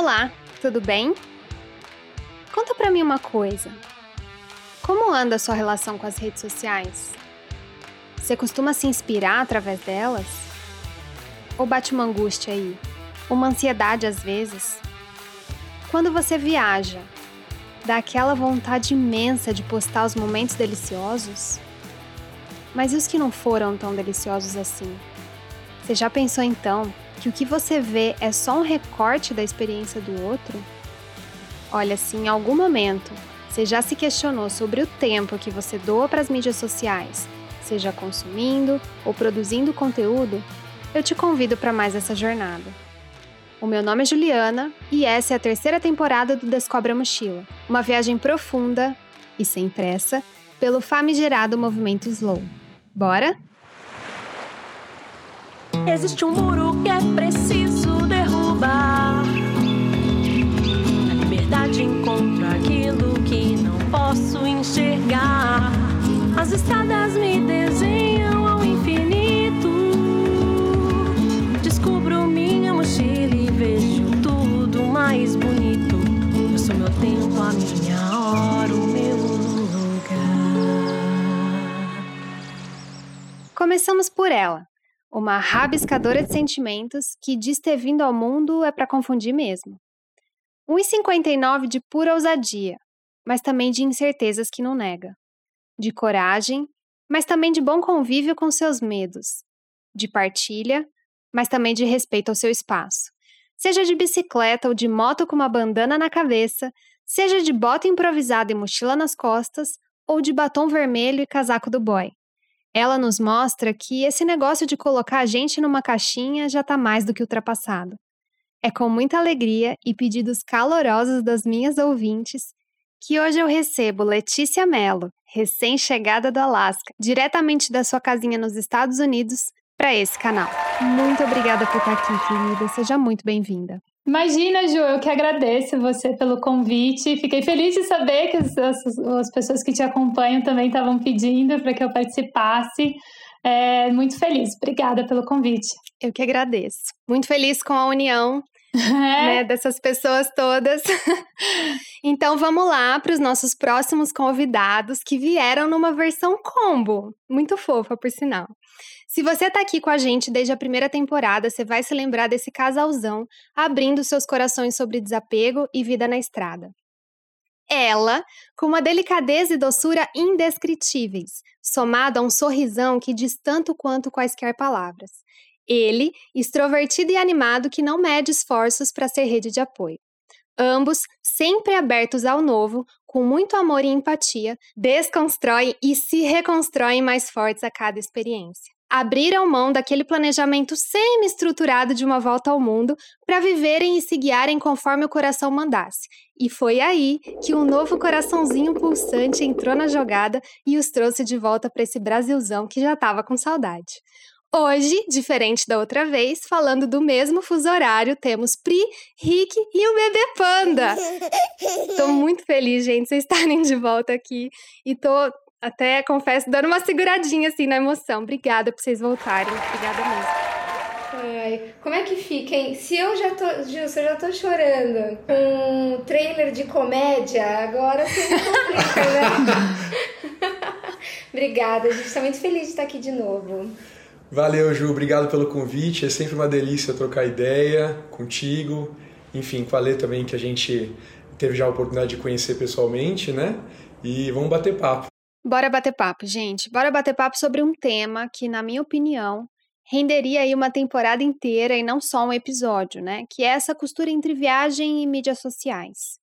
Olá, tudo bem? Conta pra mim uma coisa. Como anda a sua relação com as redes sociais? Você costuma se inspirar através delas? Ou bate uma angústia aí? Uma ansiedade às vezes? Quando você viaja, dá aquela vontade imensa de postar os momentos deliciosos? Mas e os que não foram tão deliciosos assim? Você já pensou então que o que você vê é só um recorte da experiência do outro? Olha, se em algum momento você já se questionou sobre o tempo que você doa para as mídias sociais, seja consumindo ou produzindo conteúdo, eu te convido para mais essa jornada. O meu nome é Juliana e essa é a terceira temporada do Descobre a Mochila, uma viagem profunda e sem pressa pelo famigerado movimento Slow. Bora? Existe um muro que é preciso derrubar. Na liberdade encontro aquilo que não posso enxergar. As estradas me desenham ao infinito. Descubro minha mochila e vejo tudo mais bonito. Eu sou meu tempo, a minha hora, o meu lugar. Começamos por ela, uma rabiscadora de sentimentos que diz ter vindo ao mundo é para confundir mesmo. 1,59 de pura ousadia, mas também de incertezas que não nega. De coragem, mas também de bom convívio com seus medos. De partilha, mas também de respeito ao seu espaço. Seja de bicicleta ou de moto com uma bandana na cabeça, seja de bota improvisada e mochila nas costas, ou de batom vermelho e casaco do boy. Ela nos mostra que esse negócio de colocar a gente numa caixinha já está mais do que ultrapassado. É com muita alegria e pedidos calorosos das minhas ouvintes que hoje eu recebo Letícia Mello, recém-chegada do Alasca, diretamente da sua casinha nos Estados Unidos, para esse canal. Muito obrigada por estar aqui, querida. Seja muito bem-vinda. Imagina, Ju, eu que agradeço você pelo convite. Fiquei feliz de saber que as, as, as pessoas que te acompanham também estavam pedindo para que eu participasse. É, muito feliz. Obrigada pelo convite. Eu que agradeço. Muito feliz com a união né, dessas pessoas todas. então vamos lá para os nossos próximos convidados que vieram numa versão combo. Muito fofa, por sinal. Se você está aqui com a gente desde a primeira temporada, você vai se lembrar desse casalzão abrindo seus corações sobre desapego e vida na estrada. Ela, com uma delicadeza e doçura indescritíveis, somado a um sorrisão que diz tanto quanto quaisquer palavras. Ele, extrovertido e animado que não mede esforços para ser rede de apoio. Ambos, sempre abertos ao novo, com muito amor e empatia, desconstroem e se reconstroem mais fortes a cada experiência abriram mão daquele planejamento semi-estruturado de uma volta ao mundo para viverem e se guiarem conforme o coração mandasse. E foi aí que um novo coraçãozinho pulsante entrou na jogada e os trouxe de volta para esse Brasilzão que já estava com saudade. Hoje, diferente da outra vez, falando do mesmo fuso horário, temos Pri, Rick e o bebê Panda. Tô muito feliz, gente, vocês estarem de volta aqui. E tô até, confesso, dando uma seguradinha assim na emoção. Obrigada por vocês voltarem. Obrigada mesmo. Ai, como é que fica, hein? Se eu já tô, Gilson, eu já tô chorando com um trailer de comédia, agora você me complica, né? Obrigada, a gente tá muito feliz de estar aqui de novo. Valeu, Ju, obrigado pelo convite. É sempre uma delícia trocar ideia contigo. Enfim, com a Lê também, que a gente teve já a oportunidade de conhecer pessoalmente, né? E vamos bater papo. Bora bater papo, gente. Bora bater papo sobre um tema que, na minha opinião, renderia aí uma temporada inteira e não só um episódio, né? Que é essa costura entre viagem e mídias sociais.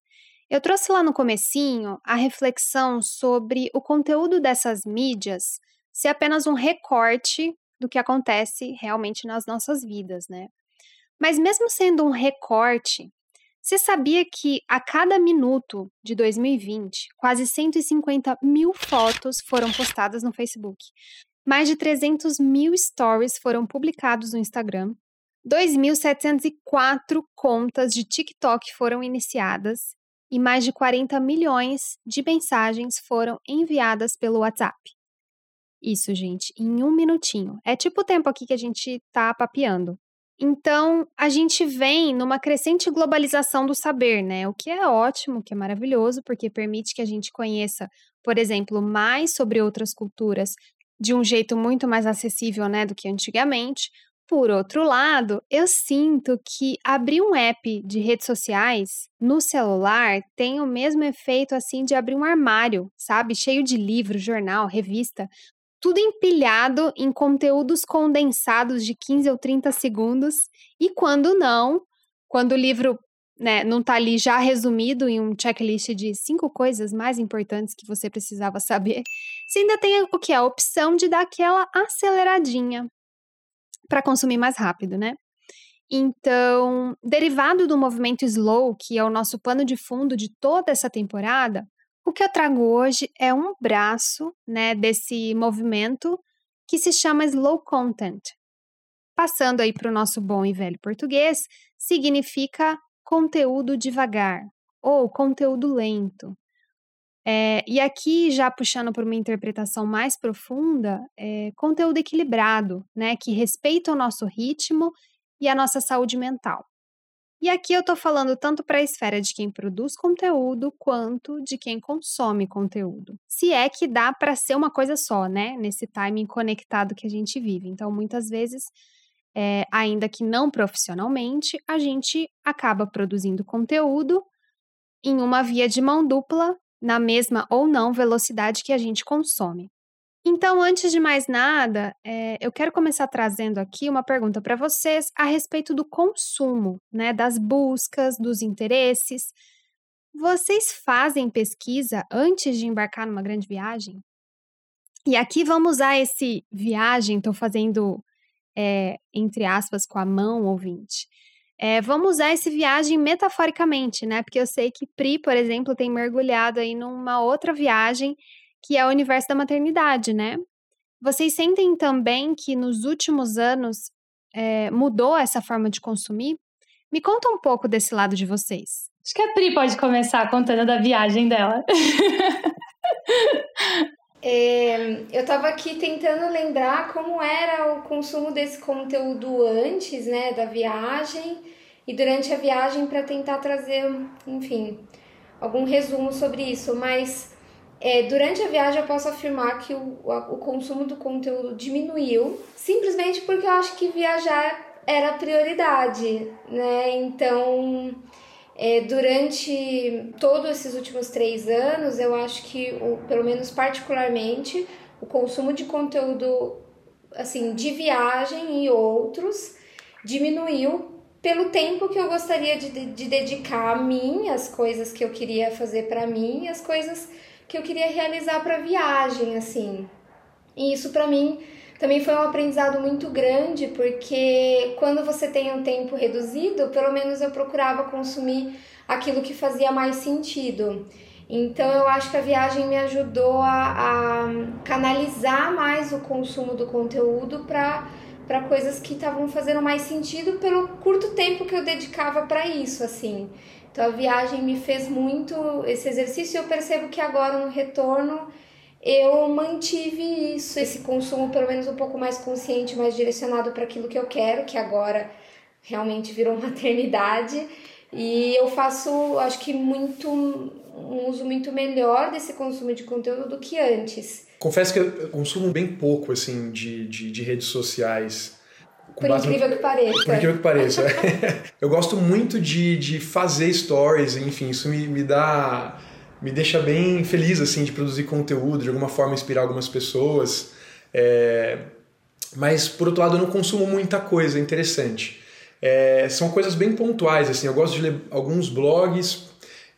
Eu trouxe lá no comecinho a reflexão sobre o conteúdo dessas mídias ser apenas um recorte do que acontece realmente nas nossas vidas, né? Mas mesmo sendo um recorte, você sabia que a cada minuto de 2020, quase 150 mil fotos foram postadas no Facebook? Mais de 300 mil stories foram publicados no Instagram. 2.704 contas de TikTok foram iniciadas e mais de 40 milhões de mensagens foram enviadas pelo WhatsApp. Isso, gente, em um minutinho. É tipo o tempo aqui que a gente tá papeando. Então, a gente vem numa crescente globalização do saber, né? O que é ótimo, que é maravilhoso, porque permite que a gente conheça, por exemplo, mais sobre outras culturas de um jeito muito mais acessível, né, do que antigamente. Por outro lado, eu sinto que abrir um app de redes sociais no celular tem o mesmo efeito assim de abrir um armário, sabe? Cheio de livro, jornal, revista, tudo empilhado em conteúdos condensados de 15 ou 30 segundos. E quando não, quando o livro né, não está ali já resumido em um checklist de cinco coisas mais importantes que você precisava saber, você ainda tem o que? A opção de dar aquela aceleradinha para consumir mais rápido, né? Então, derivado do movimento slow, que é o nosso pano de fundo de toda essa temporada, o que eu trago hoje é um braço, né, desse movimento que se chama slow content. Passando aí para o nosso bom e velho português, significa conteúdo devagar ou conteúdo lento. É, e aqui, já puxando para uma interpretação mais profunda, é, conteúdo equilibrado, né, que respeita o nosso ritmo e a nossa saúde mental. E aqui eu estou falando tanto para a esfera de quem produz conteúdo quanto de quem consome conteúdo. Se é que dá para ser uma coisa só, né? Nesse timing conectado que a gente vive. Então, muitas vezes, é, ainda que não profissionalmente, a gente acaba produzindo conteúdo em uma via de mão dupla na mesma ou não velocidade que a gente consome. Então, antes de mais nada, é, eu quero começar trazendo aqui uma pergunta para vocês a respeito do consumo, né, das buscas, dos interesses. Vocês fazem pesquisa antes de embarcar numa grande viagem? E aqui vamos usar esse viagem, estou fazendo é, entre aspas com a mão ouvinte. É, vamos usar esse viagem metaforicamente, né? Porque eu sei que Pri, por exemplo, tem mergulhado aí numa outra viagem que é o universo da maternidade, né? Vocês sentem também que nos últimos anos é, mudou essa forma de consumir? Me conta um pouco desse lado de vocês. Acho que a Pri pode começar contando da viagem dela. É, eu estava aqui tentando lembrar como era o consumo desse conteúdo antes, né, da viagem e durante a viagem para tentar trazer, enfim, algum resumo sobre isso. Mas é, durante a viagem eu posso afirmar que o, o consumo do conteúdo diminuiu, simplesmente porque eu acho que viajar era prioridade, né? Então é, durante todos esses últimos três anos, eu acho que, o, pelo menos particularmente, o consumo de conteúdo assim de viagem e outros diminuiu pelo tempo que eu gostaria de, de dedicar a mim, as coisas que eu queria fazer para mim, as coisas que eu queria realizar para viagem, assim. E isso para mim também foi um aprendizado muito grande, porque quando você tem um tempo reduzido, pelo menos eu procurava consumir aquilo que fazia mais sentido. Então eu acho que a viagem me ajudou a, a canalizar mais o consumo do conteúdo para para coisas que estavam fazendo mais sentido pelo curto tempo que eu dedicava para isso, assim. Então a viagem me fez muito esse exercício e eu percebo que agora no retorno eu mantive isso, esse consumo pelo menos um pouco mais consciente, mais direcionado para aquilo que eu quero, que agora realmente virou maternidade. E eu faço, acho que muito um uso muito melhor desse consumo de conteúdo do que antes. Confesso que eu consumo bem pouco assim de, de, de redes sociais. Por incrível no... que pareça. Por incrível que pareça. eu gosto muito de, de fazer stories, enfim, isso me, me dá me deixa bem feliz assim de produzir conteúdo, de alguma forma inspirar algumas pessoas. É... Mas por outro lado eu não consumo muita coisa interessante. É... São coisas bem pontuais assim. Eu gosto de ler alguns blogs.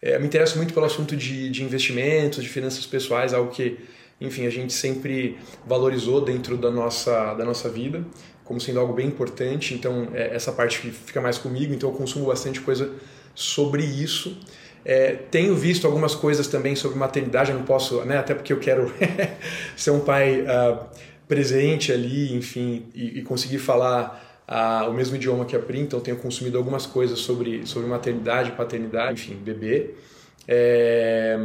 É... me interesso muito pelo assunto de, de investimentos, de finanças pessoais, algo que enfim a gente sempre valorizou dentro da nossa da nossa vida como sendo algo bem importante. Então é, essa parte fica mais comigo. Então eu consumo bastante coisa sobre isso. É, tenho visto algumas coisas também sobre maternidade, eu não posso, né, até porque eu quero ser um pai uh, presente ali, enfim, e, e conseguir falar uh, o mesmo idioma que a Pri, então tenho consumido algumas coisas sobre, sobre maternidade, paternidade, enfim, bebê. É,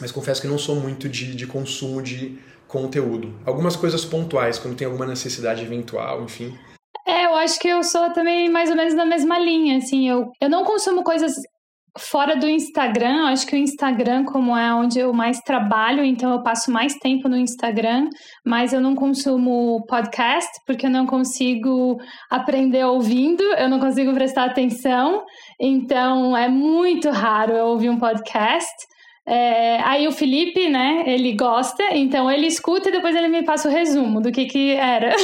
mas confesso que não sou muito de, de consumo de conteúdo. Algumas coisas pontuais, quando tem alguma necessidade eventual, enfim. É, eu acho que eu sou também mais ou menos na mesma linha, assim, eu, eu não consumo coisas fora do Instagram, acho que o Instagram, como é onde eu mais trabalho, então eu passo mais tempo no Instagram, mas eu não consumo podcast, porque eu não consigo aprender ouvindo, eu não consigo prestar atenção, então é muito raro eu ouvir um podcast. É, aí o Felipe, né, ele gosta, então ele escuta e depois ele me passa o resumo do que que era.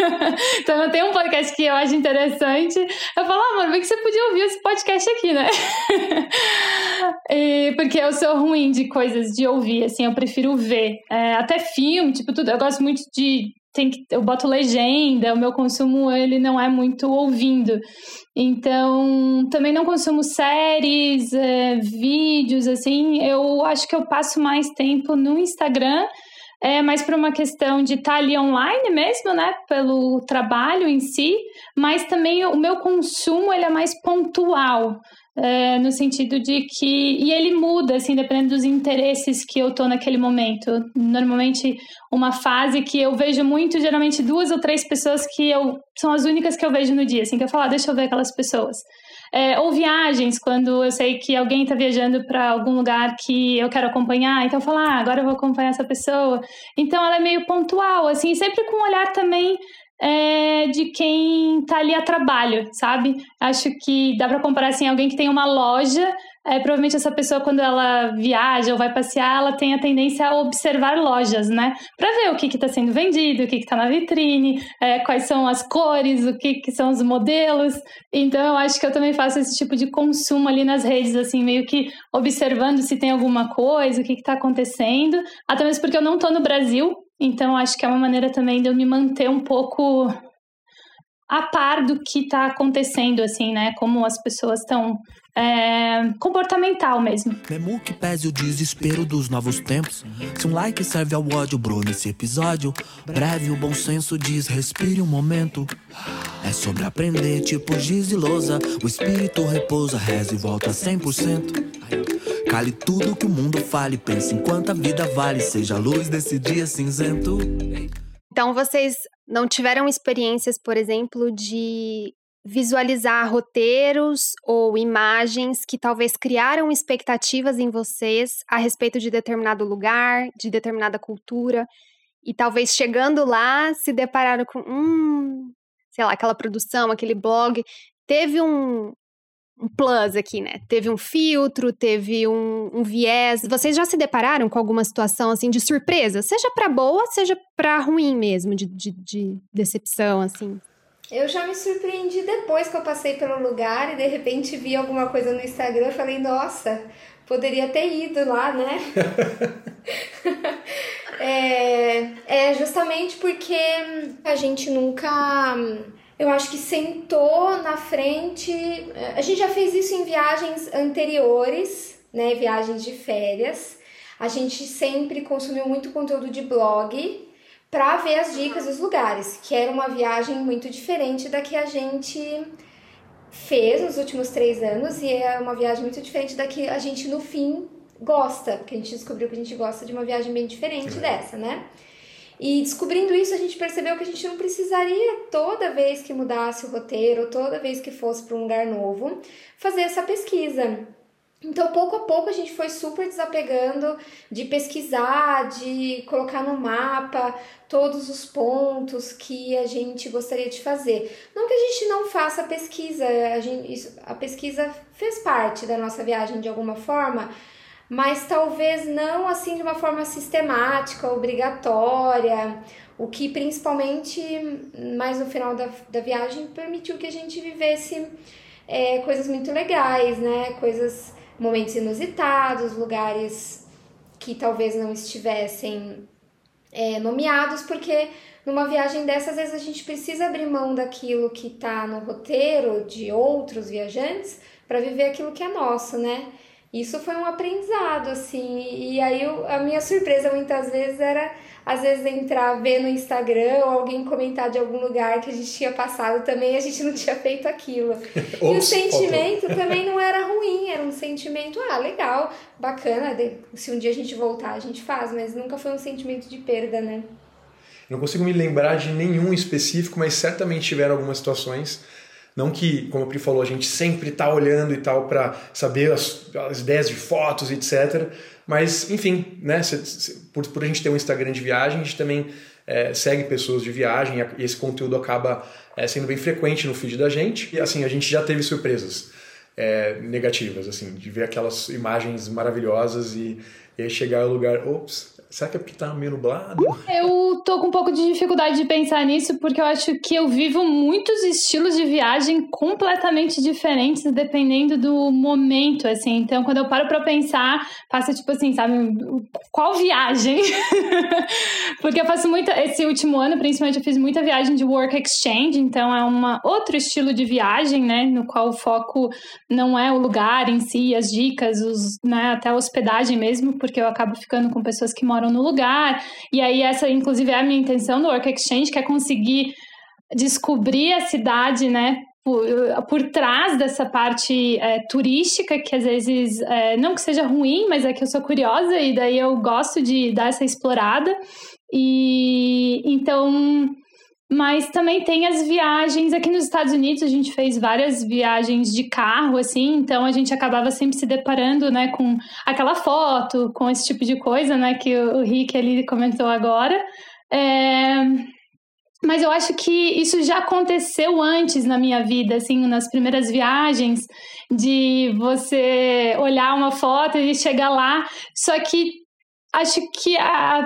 então eu tenho um podcast que eu acho interessante. Eu falo, ah, mano, por que você podia ouvir esse podcast aqui, né? e, porque eu sou ruim de coisas de ouvir, assim, eu prefiro ver. É, até filme, tipo, tudo. Eu gosto muito de tem que, eu boto legenda, o meu consumo ele não é muito ouvindo. Então, também não consumo séries, é, vídeos, assim. Eu acho que eu passo mais tempo no Instagram, é mais por uma questão de estar tá ali online mesmo, né? Pelo trabalho em si, mas também o meu consumo ele é mais pontual. É, no sentido de que. E ele muda, assim, dependendo dos interesses que eu tô naquele momento. Normalmente, uma fase que eu vejo muito, geralmente duas ou três pessoas que eu são as únicas que eu vejo no dia, assim, que eu falo, ah, deixa eu ver aquelas pessoas. É, ou viagens, quando eu sei que alguém está viajando para algum lugar que eu quero acompanhar, então eu falo, ah, agora eu vou acompanhar essa pessoa. Então ela é meio pontual, assim, sempre com um olhar também é, de quem tá ali a trabalho, sabe? Acho que dá para comparar assim, alguém que tem uma loja, é, provavelmente essa pessoa quando ela viaja ou vai passear, ela tem a tendência a observar lojas, né? Para ver o que está sendo vendido, o que está na vitrine, é, quais são as cores, o que, que são os modelos. Então eu acho que eu também faço esse tipo de consumo ali nas redes, assim, meio que observando se tem alguma coisa, o que está acontecendo. Até mesmo porque eu não estou no Brasil, então, acho que é uma maneira também de eu me manter um pouco a par do que está acontecendo, assim, né? Como as pessoas estão. É, comportamental mesmo. Mesmo que pese o desespero dos novos tempos. Se um like serve ao ódio, bro, nesse episódio. Breve, o bom senso diz: respire um momento. É sobre aprender, tipo giz e lousa. O espírito repousa, reza e volta 100%. Cale tudo que o mundo fale, pense enquanto a vida vale, seja a luz desse dia cinzento. Então vocês não tiveram experiências, por exemplo, de visualizar roteiros ou imagens que talvez criaram expectativas em vocês a respeito de determinado lugar, de determinada cultura, e talvez chegando lá se depararam com, hum, sei lá, aquela produção, aquele blog, teve um, um plus aqui, né? Teve um filtro, teve um, um, viés. Vocês já se depararam com alguma situação assim de surpresa? Seja para boa, seja para ruim mesmo, de, de, de, decepção, assim? Eu já me surpreendi depois que eu passei pelo lugar e de repente vi alguma coisa no Instagram. Eu falei, nossa, poderia ter ido lá, né? é, é justamente porque a gente nunca eu acho que sentou na frente. A gente já fez isso em viagens anteriores, né? Viagens de férias. A gente sempre consumiu muito conteúdo de blog para ver as dicas dos lugares, que era uma viagem muito diferente da que a gente fez nos últimos três anos e é uma viagem muito diferente da que a gente no fim gosta, porque a gente descobriu que a gente gosta de uma viagem bem diferente é. dessa, né? E descobrindo isso, a gente percebeu que a gente não precisaria toda vez que mudasse o roteiro, toda vez que fosse para um lugar novo, fazer essa pesquisa. Então, pouco a pouco, a gente foi super desapegando de pesquisar, de colocar no mapa todos os pontos que a gente gostaria de fazer. Não que a gente não faça pesquisa, a, gente, a pesquisa fez parte da nossa viagem de alguma forma, mas talvez não assim de uma forma sistemática, obrigatória, o que principalmente mais no final da, da viagem permitiu que a gente vivesse é, coisas muito legais, né? Coisas, momentos inusitados, lugares que talvez não estivessem é, nomeados, porque numa viagem dessas, às vezes a gente precisa abrir mão daquilo que está no roteiro de outros viajantes para viver aquilo que é nosso, né? Isso foi um aprendizado, assim. E aí eu, a minha surpresa muitas vezes era, às vezes, entrar, ver no Instagram ou alguém comentar de algum lugar que a gente tinha passado também e a gente não tinha feito aquilo. e o sentimento também não era ruim, era um sentimento, ah, legal, bacana, se um dia a gente voltar a gente faz, mas nunca foi um sentimento de perda, né? Não consigo me lembrar de nenhum específico, mas certamente tiveram algumas situações. Não que, como o Pri falou, a gente sempre está olhando e tal para saber as, as, ideias de fotos, etc. Mas, enfim, né, por, por a gente ter um Instagram de viagem, a gente também é, segue pessoas de viagem e esse conteúdo acaba é, sendo bem frequente no feed da gente. E assim, a gente já teve surpresas é, negativas, assim, de ver aquelas imagens maravilhosas e, e chegar ao lugar, ops, Será que é porque tá meio nublado? Eu tô com um pouco de dificuldade de pensar nisso, porque eu acho que eu vivo muitos estilos de viagem completamente diferentes, dependendo do momento, assim. Então, quando eu paro pra pensar, passa tipo assim, sabe, qual viagem? porque eu faço muita. Esse último ano, principalmente, eu fiz muita viagem de work exchange, então é uma outro estilo de viagem, né? No qual o foco não é o lugar em si, as dicas, os, né, até a hospedagem mesmo, porque eu acabo ficando com pessoas que moram no lugar. E aí, essa, inclusive, é a minha intenção do Work Exchange, que é conseguir descobrir a cidade, né? Por, por trás dessa parte é, turística, que às vezes, é, não que seja ruim, mas é que eu sou curiosa e daí eu gosto de dar essa explorada. E então mas também tem as viagens aqui nos Estados Unidos, a gente fez várias viagens de carro, assim, então a gente acabava sempre se deparando, né, com aquela foto, com esse tipo de coisa, né, que o Rick ali comentou agora. É... Mas eu acho que isso já aconteceu antes na minha vida, assim, nas primeiras viagens, de você olhar uma foto e chegar lá. Só que acho que a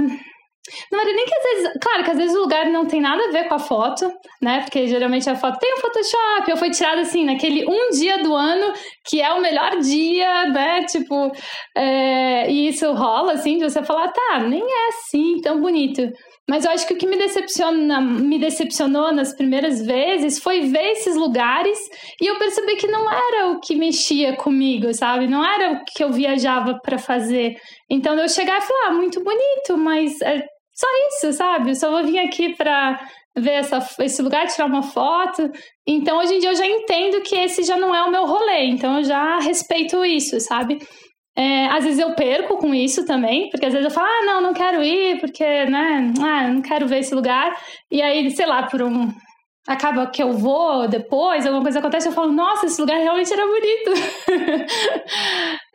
não era nem que às vezes, claro que às vezes o lugar não tem nada a ver com a foto, né? Porque geralmente a foto tem um Photoshop, ou foi tirada assim, naquele um dia do ano que é o melhor dia, né? Tipo, é, e isso rola assim, de você falar, tá, nem é assim tão bonito. Mas eu acho que o que me decepciona, me decepcionou nas primeiras vezes foi ver esses lugares e eu percebi que não era o que mexia comigo, sabe? Não era o que eu viajava para fazer. Então eu chegar e falar, ah, muito bonito, mas é só isso, sabe? Eu só vou vir aqui para ver essa, esse lugar, tirar uma foto. Então, hoje em dia, eu já entendo que esse já não é o meu rolê. Então, eu já respeito isso, sabe? É, às vezes eu perco com isso também, porque às vezes eu falo, ah, não, não quero ir, porque, né, ah, não quero ver esse lugar. E aí, sei lá, por um. Acaba que eu vou depois, alguma coisa acontece, eu falo, nossa, esse lugar realmente era bonito.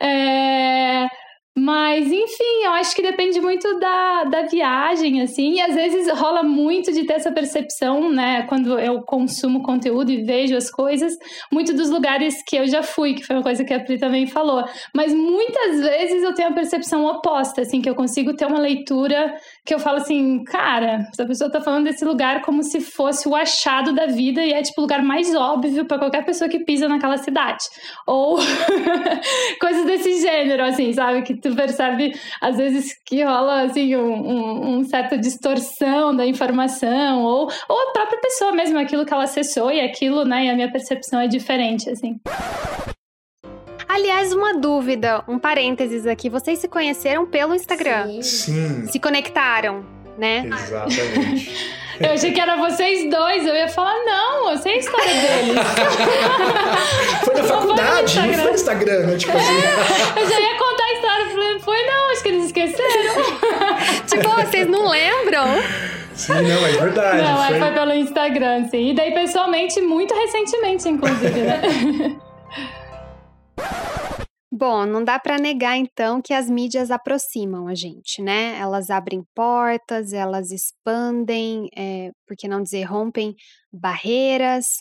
é. Mas, enfim, eu acho que depende muito da, da viagem, assim, e às vezes rola muito de ter essa percepção, né, quando eu consumo conteúdo e vejo as coisas, muito dos lugares que eu já fui, que foi uma coisa que a Pri também falou. Mas muitas vezes eu tenho a percepção oposta, assim, que eu consigo ter uma leitura que eu falo assim, cara, essa pessoa tá falando desse lugar como se fosse o achado da vida e é, tipo, o lugar mais óbvio para qualquer pessoa que pisa naquela cidade. Ou coisas desse gênero, assim, sabe? Que tu percebe, às vezes, que rola, assim, um, um, um certa distorção da informação, ou, ou a própria pessoa mesmo, aquilo que ela acessou e aquilo, né, e a minha percepção é diferente, assim. Aliás, uma dúvida, um parênteses aqui. Vocês se conheceram pelo Instagram? Sim. Se conectaram, né? Exatamente. Eu achei que era vocês dois. Eu ia falar, não, eu sei a história deles. foi na faculdade, não foi no Instagram, né? Tipo assim. eu já ia contar a história. Falei, foi não, acho que eles esqueceram. tipo, vocês não lembram? Sim, não, é verdade. Não, foi... foi pelo Instagram, sim. E daí, pessoalmente, muito recentemente, inclusive, né? Bom, não dá para negar então que as mídias aproximam a gente, né? Elas abrem portas, elas expandem, é, por que não dizer rompem barreiras.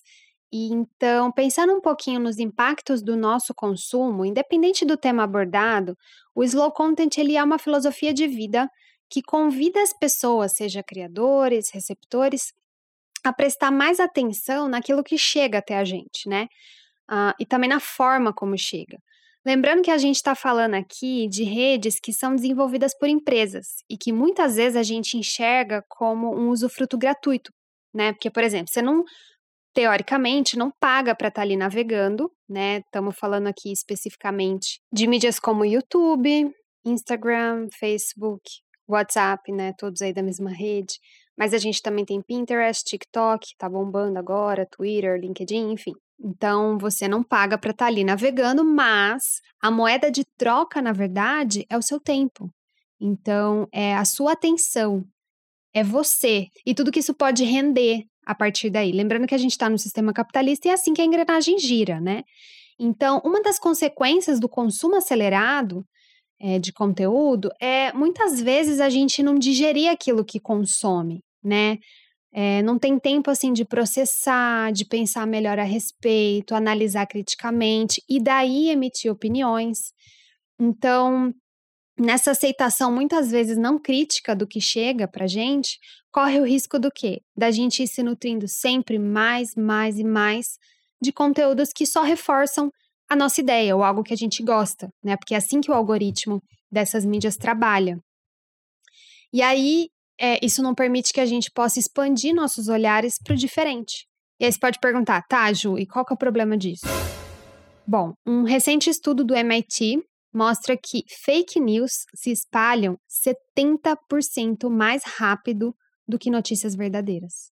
E então, pensando um pouquinho nos impactos do nosso consumo, independente do tema abordado, o slow content ele é uma filosofia de vida que convida as pessoas, seja criadores, receptores, a prestar mais atenção naquilo que chega até a gente, né? Uh, e também na forma como chega. Lembrando que a gente está falando aqui de redes que são desenvolvidas por empresas e que muitas vezes a gente enxerga como um usufruto gratuito, né? Porque, por exemplo, você não, teoricamente, não paga para estar tá ali navegando, né? Estamos falando aqui especificamente de mídias como YouTube, Instagram, Facebook, WhatsApp, né? Todos aí da mesma rede. Mas a gente também tem Pinterest, TikTok, tá bombando agora, Twitter, LinkedIn, enfim. Então você não paga para estar tá ali navegando, mas a moeda de troca, na verdade, é o seu tempo. Então é a sua atenção. é você e tudo que isso pode render a partir daí. Lembrando que a gente está no sistema capitalista e é assim que a engrenagem gira, né? Então, uma das consequências do consumo acelerado é, de conteúdo é muitas vezes a gente não digerir aquilo que consome, né? É, não tem tempo assim de processar, de pensar melhor a respeito, analisar criticamente e daí emitir opiniões. Então, nessa aceitação muitas vezes não crítica do que chega pra gente, corre o risco do quê? Da gente ir se nutrindo sempre mais, mais e mais de conteúdos que só reforçam a nossa ideia ou algo que a gente gosta, né? Porque é assim que o algoritmo dessas mídias trabalha. E aí, é, isso não permite que a gente possa expandir nossos olhares para o diferente. E aí você pode perguntar, tá, Ju, e qual que é o problema disso? Bom, um recente estudo do MIT mostra que fake news se espalham 70% mais rápido do que notícias verdadeiras.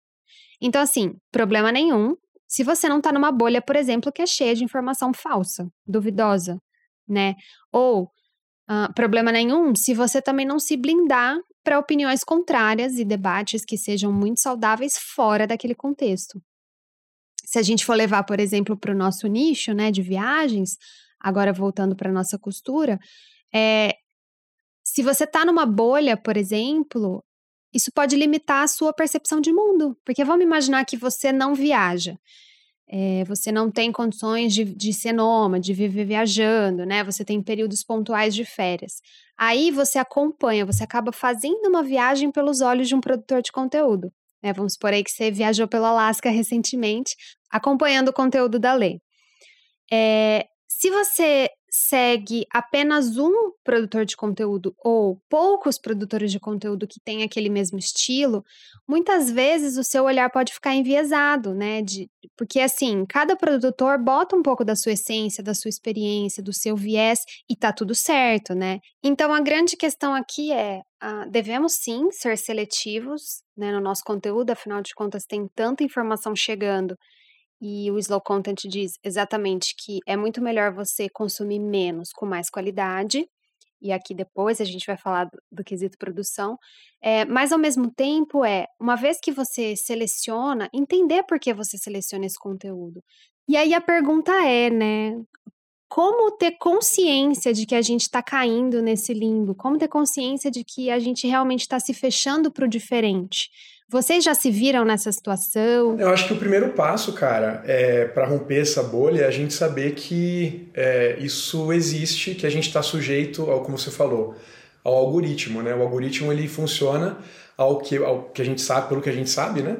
Então, assim, problema nenhum se você não está numa bolha, por exemplo, que é cheia de informação falsa, duvidosa, né? Ou uh, problema nenhum se você também não se blindar para opiniões contrárias e debates que sejam muito saudáveis fora daquele contexto. Se a gente for levar, por exemplo, para o nosso nicho, né, de viagens, agora voltando para nossa costura, é, se você está numa bolha, por exemplo, isso pode limitar a sua percepção de mundo, porque vamos imaginar que você não viaja. É, você não tem condições de, de ser nômade, de viver viajando, né? Você tem períodos pontuais de férias. Aí você acompanha, você acaba fazendo uma viagem pelos olhos de um produtor de conteúdo. Né? Vamos supor aí que você viajou pelo Alasca recentemente, acompanhando o conteúdo da lei. É, se você segue apenas um produtor de conteúdo ou poucos produtores de conteúdo que têm aquele mesmo estilo, muitas vezes o seu olhar pode ficar enviesado, né? De, porque assim, cada produtor bota um pouco da sua essência, da sua experiência, do seu viés e tá tudo certo, né? Então a grande questão aqui é: uh, devemos sim ser seletivos né, no nosso conteúdo, afinal de contas, tem tanta informação chegando e o Slow Content diz exatamente que é muito melhor você consumir menos com mais qualidade. E aqui depois a gente vai falar do, do quesito produção. É, mas ao mesmo tempo é, uma vez que você seleciona, entender por que você seleciona esse conteúdo. E aí a pergunta é, né? Como ter consciência de que a gente está caindo nesse limbo? Como ter consciência de que a gente realmente está se fechando para o diferente? Vocês já se viram nessa situação? Eu acho que o primeiro passo, cara, é, para romper essa bolha é a gente saber que é, isso existe, que a gente está sujeito ao, como você falou, ao algoritmo, né? O algoritmo ele funciona ao que, ao que a gente sabe, pelo que a gente sabe, né?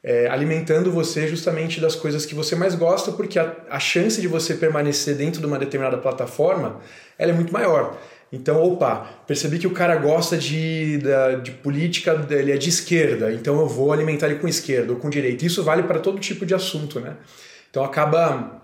É, alimentando você justamente das coisas que você mais gosta, porque a, a chance de você permanecer dentro de uma determinada plataforma ela é muito maior. Então, opa, percebi que o cara gosta de, de, de política, ele é de esquerda, então eu vou alimentar ele com esquerda ou com direita. Isso vale para todo tipo de assunto, né? Então acaba,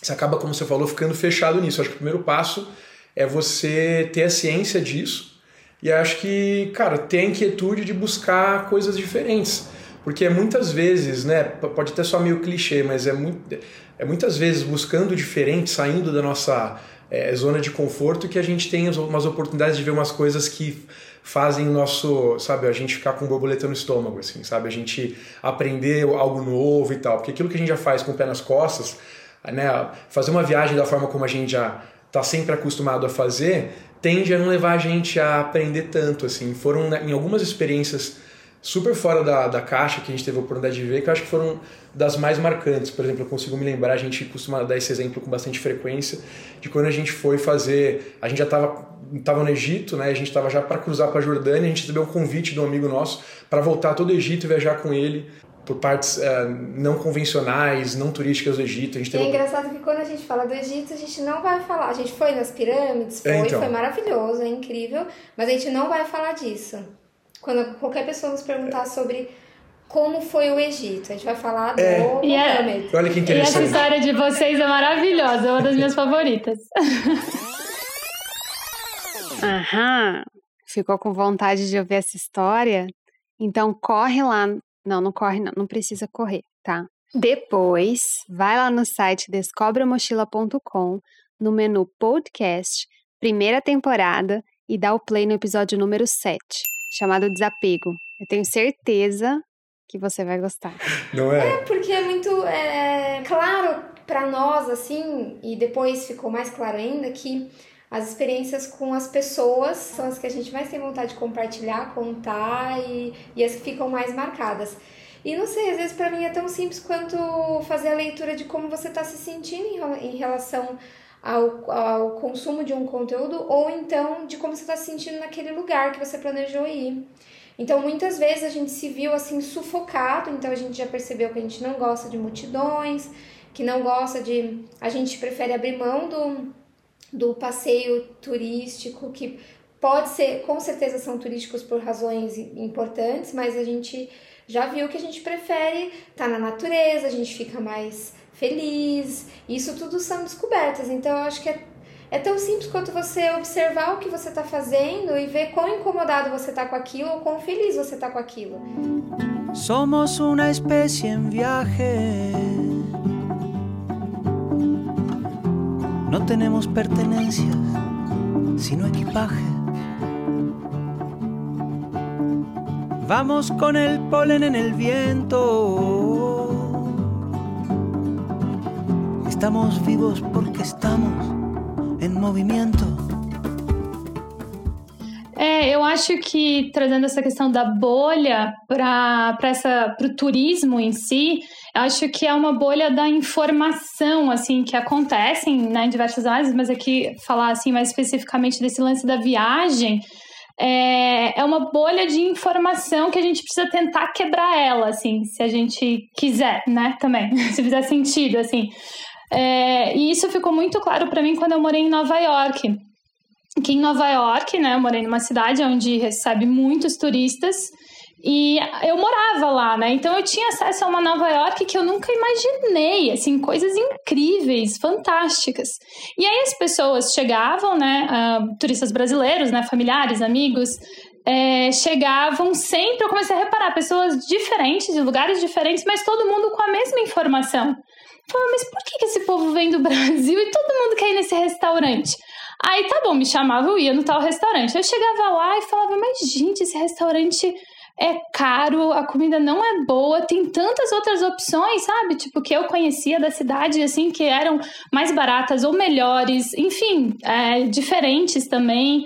você acaba, como você falou, ficando fechado nisso. Acho que o primeiro passo é você ter a ciência disso e acho que, cara, ter a inquietude de buscar coisas diferentes. Porque muitas vezes, né, pode até só meio clichê, mas é, muito, é muitas vezes buscando diferente, saindo da nossa é, zona de conforto que a gente tem umas oportunidades de ver umas coisas que fazem nosso, sabe, a gente ficar com borboleta no estômago, assim, sabe? A gente aprender algo novo e tal. Porque aquilo que a gente já faz com o pé nas costas, né, fazer uma viagem da forma como a gente já está sempre acostumado a fazer, tende a não levar a gente a aprender tanto, assim. Foram né, em algumas experiências super fora da, da caixa que a gente teve a oportunidade de ver, que eu acho que foram das mais marcantes. Por exemplo, eu consigo me lembrar, a gente costuma dar esse exemplo com bastante frequência, de quando a gente foi fazer. A gente já estava tava no Egito, né? A gente estava já para cruzar para a Jordânia, a gente recebeu um convite de um amigo nosso para voltar todo o Egito e viajar com ele por partes uh, não convencionais, não turísticas do Egito. A gente teve... É engraçado que quando a gente fala do Egito, a gente não vai falar. A gente foi nas pirâmides, foi, é, então. foi maravilhoso, é incrível, mas a gente não vai falar disso. Quando qualquer pessoa nos perguntar sobre como foi o Egito. A gente vai falar do é. Mohamed. Olha que interessante. E essa história de vocês é maravilhosa, é uma das minhas favoritas. Aham. Ficou com vontade de ouvir essa história? Então corre lá. Não, não corre, não. Não precisa correr, tá? Depois, vai lá no site descobremochila.com, no menu podcast, primeira temporada, e dá o play no episódio número 7 chamado Desapego. Eu tenho certeza que você vai gostar. Não é? É, porque é muito é, claro para nós, assim, e depois ficou mais claro ainda que as experiências com as pessoas são as que a gente mais tem vontade de compartilhar, contar e, e as que ficam mais marcadas. E não sei, às vezes para mim é tão simples quanto fazer a leitura de como você está se sentindo em, em relação ao, ao consumo de um conteúdo ou então de como você está se sentindo naquele lugar que você planejou ir. Então, muitas vezes a gente se viu assim sufocado, então a gente já percebeu que a gente não gosta de multidões, que não gosta de. A gente prefere abrir mão do, do passeio turístico, que pode ser, com certeza são turísticos por razões importantes, mas a gente já viu que a gente prefere estar tá na natureza, a gente fica mais feliz. Isso tudo são descobertas. Então eu acho que é, é tão simples quanto você observar o que você está fazendo e ver quão incomodado você está com aquilo ou quão feliz você está com aquilo. Somos uma espécie em viaje. Não temos pertenencias, sino equipaje. Vamos con el polen en el viento. Estamos vivos porque estamos em movimento. É, eu acho que trazendo essa questão da bolha para o turismo em si, acho que é uma bolha da informação, assim, que acontecem né, em diversas áreas, mas aqui falar assim mais especificamente desse lance da viagem, é, é uma bolha de informação que a gente precisa tentar quebrar ela, assim, se a gente quiser, né, também, se fizer sentido, assim. É, e isso ficou muito claro para mim quando eu morei em Nova York. Que em Nova York, né, eu morei numa cidade onde recebe muitos turistas e eu morava lá, né? Então eu tinha acesso a uma Nova York que eu nunca imaginei, assim, coisas incríveis, fantásticas. E aí as pessoas chegavam, né, uh, turistas brasileiros, né, familiares, amigos, é, chegavam sempre, eu comecei a reparar, pessoas diferentes, de lugares diferentes, mas todo mundo com a mesma informação. Falei, mas por que, esse povo vem do Brasil e todo mundo quer ir nesse restaurante? Aí tá bom, me chamava, eu ia no tal restaurante. Eu chegava lá e falava, mas gente, esse restaurante é caro, a comida não é boa, tem tantas outras opções, sabe? Tipo, que eu conhecia da cidade, assim, que eram mais baratas ou melhores, enfim, é, diferentes também.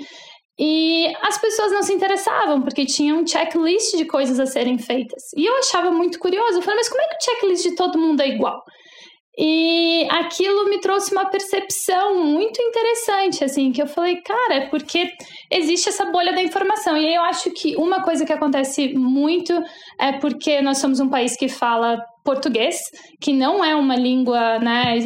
E as pessoas não se interessavam, porque tinha um checklist de coisas a serem feitas. E eu achava muito curioso. Eu falei, mas como é que o checklist de todo mundo é igual? E aquilo me trouxe uma percepção muito interessante, assim, que eu falei, cara, é porque existe essa bolha da informação. E eu acho que uma coisa que acontece muito é porque nós somos um país que fala português, que não é uma língua, né,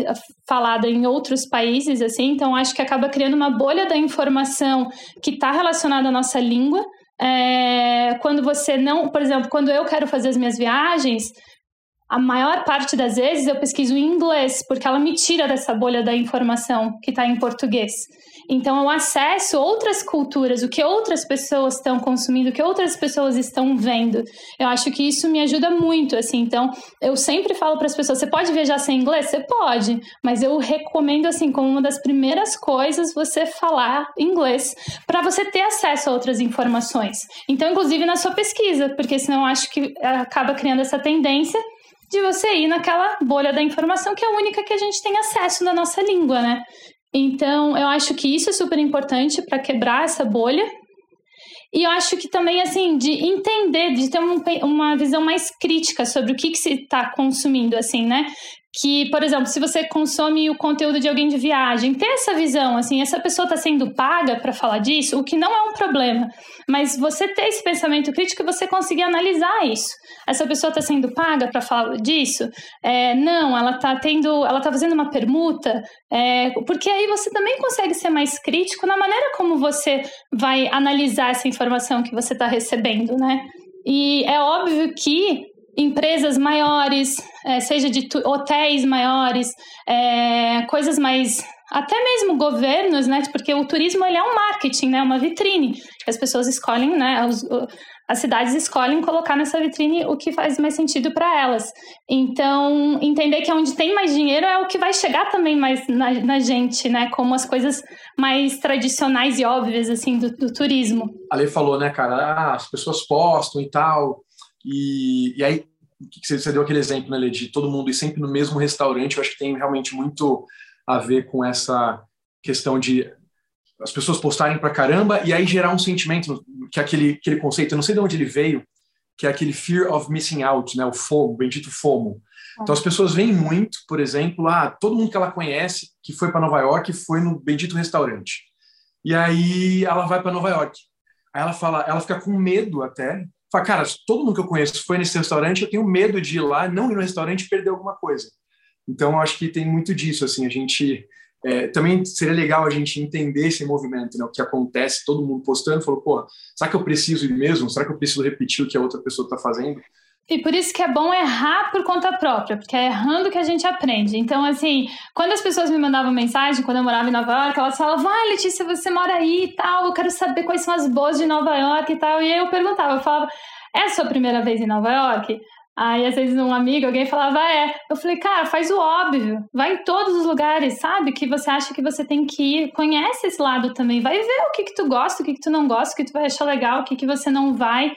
falada em outros países, assim, então acho que acaba criando uma bolha da informação que está relacionada à nossa língua. É, quando você não, por exemplo, quando eu quero fazer as minhas viagens, a maior parte das vezes eu pesquiso em inglês, porque ela me tira dessa bolha da informação que está em português. Então eu acesso outras culturas, o que outras pessoas estão consumindo, o que outras pessoas estão vendo. Eu acho que isso me ajuda muito, assim. Então eu sempre falo para as pessoas: você pode viajar sem inglês? Você pode, mas eu recomendo, assim, como uma das primeiras coisas, você falar inglês para você ter acesso a outras informações. Então, inclusive na sua pesquisa, porque senão acho que acaba criando essa tendência de você ir naquela bolha da informação que é a única que a gente tem acesso na nossa língua, né? Então, eu acho que isso é super importante para quebrar essa bolha. E eu acho que também, assim, de entender, de ter um, uma visão mais crítica sobre o que, que se está consumindo, assim, né? Que, por exemplo, se você consome o conteúdo de alguém de viagem, ter essa visão, assim, essa pessoa está sendo paga para falar disso, o que não é um problema, mas você ter esse pensamento crítico e você conseguir analisar isso. Essa pessoa está sendo paga para falar disso? É, não, ela está tendo, ela está fazendo uma permuta, é, porque aí você também consegue ser mais crítico na maneira como você vai analisar essa informação que você está recebendo, né? E é óbvio que empresas maiores, é, seja de hotéis maiores, é, coisas mais até mesmo governos, né? Porque o turismo ele é um marketing, né? Uma vitrine. As pessoas escolhem, né? Os, as cidades escolhem colocar nessa vitrine o que faz mais sentido para elas. Então, entender que onde tem mais dinheiro é o que vai chegar também mais na, na gente, né? Como as coisas mais tradicionais e óbvias, assim, do, do turismo. A Lê falou, né, cara, ah, as pessoas postam e tal, e, e aí você, você deu aquele exemplo, né, Lê, de todo mundo ir sempre no mesmo restaurante, eu acho que tem realmente muito a ver com essa questão de as pessoas postarem pra caramba e aí gerar um sentimento, que é aquele, aquele conceito, eu não sei de onde ele veio, que é aquele fear of missing out, né, o FOMO, o bendito FOMO. Então as pessoas veem muito, por exemplo, ah, todo mundo que ela conhece que foi para Nova York foi no bendito restaurante. E aí ela vai para Nova York. Aí ela fala, ela fica com medo até. Fala, cara, todo mundo que eu conheço foi nesse restaurante, eu tenho medo de ir lá, não ir no restaurante e perder alguma coisa. Então acho que tem muito disso, assim, a gente é, também seria legal a gente entender esse movimento, né? O que acontece, todo mundo postando, falou, pô, será que eu preciso ir mesmo? Será que eu preciso repetir o que a outra pessoa está fazendo? E por isso que é bom errar por conta própria, porque é errando que a gente aprende. Então, assim, quando as pessoas me mandavam mensagem, quando eu morava em Nova York, elas falavam, ah, Letícia, você mora aí e tal, eu quero saber quais são as boas de Nova York e tal. E aí eu perguntava, eu falava, é a sua primeira vez em Nova York? Aí, às vezes, um amigo, alguém falava, é. Eu falei, cara, faz o óbvio. Vai em todos os lugares, sabe? Que você acha que você tem que ir. Conhece esse lado também. Vai ver o que, que tu gosta, o que, que tu não gosta, o que tu vai achar legal, o que, que você não vai.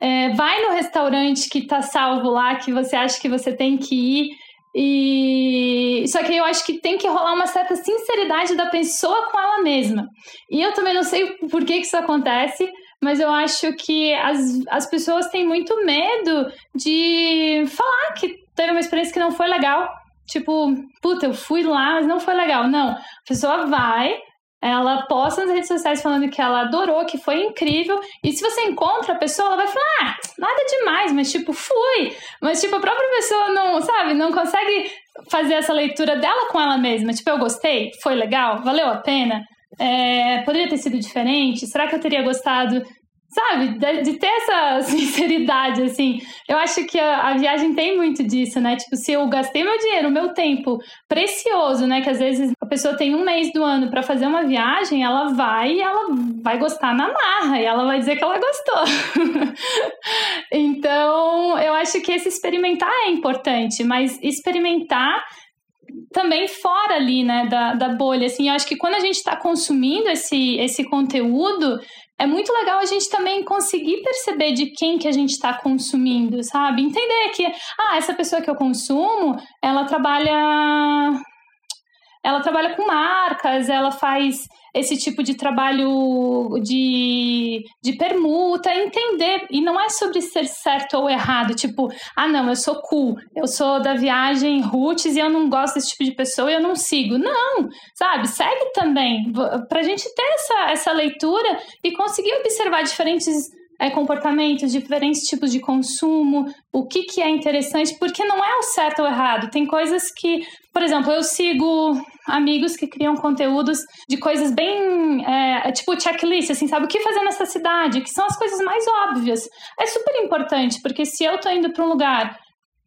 É, vai no restaurante que tá salvo lá, que você acha que você tem que ir. E só que eu acho que tem que rolar uma certa sinceridade da pessoa com ela mesma. E eu também não sei por que, que isso acontece, mas eu acho que as, as pessoas têm muito medo de falar que teve uma experiência que não foi legal. Tipo, puta, eu fui lá, mas não foi legal. Não, a pessoa vai, ela posta nas redes sociais falando que ela adorou, que foi incrível. E se você encontra a pessoa, ela vai falar, ah, nada demais, mas tipo, fui. Mas tipo, a própria pessoa não, sabe, não consegue fazer essa leitura dela com ela mesma. Tipo, eu gostei, foi legal, valeu a pena. É, poderia ter sido diferente? Será que eu teria gostado sabe, de, de, ter essa sinceridade, assim. Eu acho que a, a, viagem tem muito disso, né? Tipo, se eu gastei meu dinheiro, meu tempo precioso, né? Que às vezes a pessoa tem um mês do ano para fazer uma viagem, ela vai e ela vai gostar na marra e ela vai dizer que ela gostou. então, eu acho que esse experimentar é importante, mas experimentar também fora ali, né, da, da bolha, assim, eu acho que quando a gente está consumindo esse, esse conteúdo, é muito legal a gente também conseguir perceber de quem que a gente está consumindo, sabe? Entender que, ah, essa pessoa que eu consumo, ela trabalha ela trabalha com marcas, ela faz esse tipo de trabalho de, de permuta, entender. E não é sobre ser certo ou errado, tipo, ah, não, eu sou cool, eu sou da viagem Roots e eu não gosto desse tipo de pessoa e eu não sigo. Não, sabe? Segue também, pra gente ter essa, essa leitura e conseguir observar diferentes é, comportamentos, diferentes tipos de consumo, o que, que é interessante, porque não é o certo ou errado. Tem coisas que, por exemplo, eu sigo amigos que criam conteúdos de coisas bem, é, tipo checklist, assim, sabe? O que fazer nessa cidade, que são as coisas mais óbvias. É super importante, porque se eu tô indo para um lugar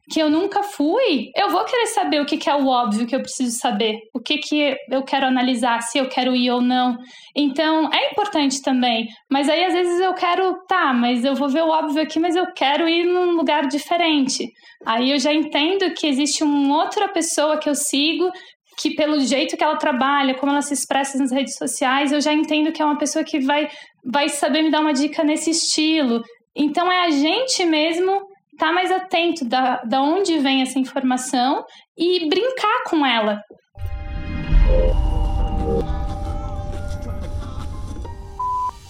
que eu nunca fui, eu vou querer saber o que, que, é o óbvio que eu preciso saber, o que, que eu quero analisar, se eu quero ir ou não. Então, é importante também, mas aí às vezes eu quero, tá, mas eu vou ver o óbvio aqui, mas eu quero ir num lugar diferente. Aí eu já entendo que existe uma outra pessoa que eu sigo que pelo jeito que ela trabalha, como ela se expressa nas redes sociais, eu já entendo que é uma pessoa que vai, vai saber me dar uma dica nesse estilo. Então é a gente mesmo tá mais atento da, da onde vem essa informação e brincar com ela.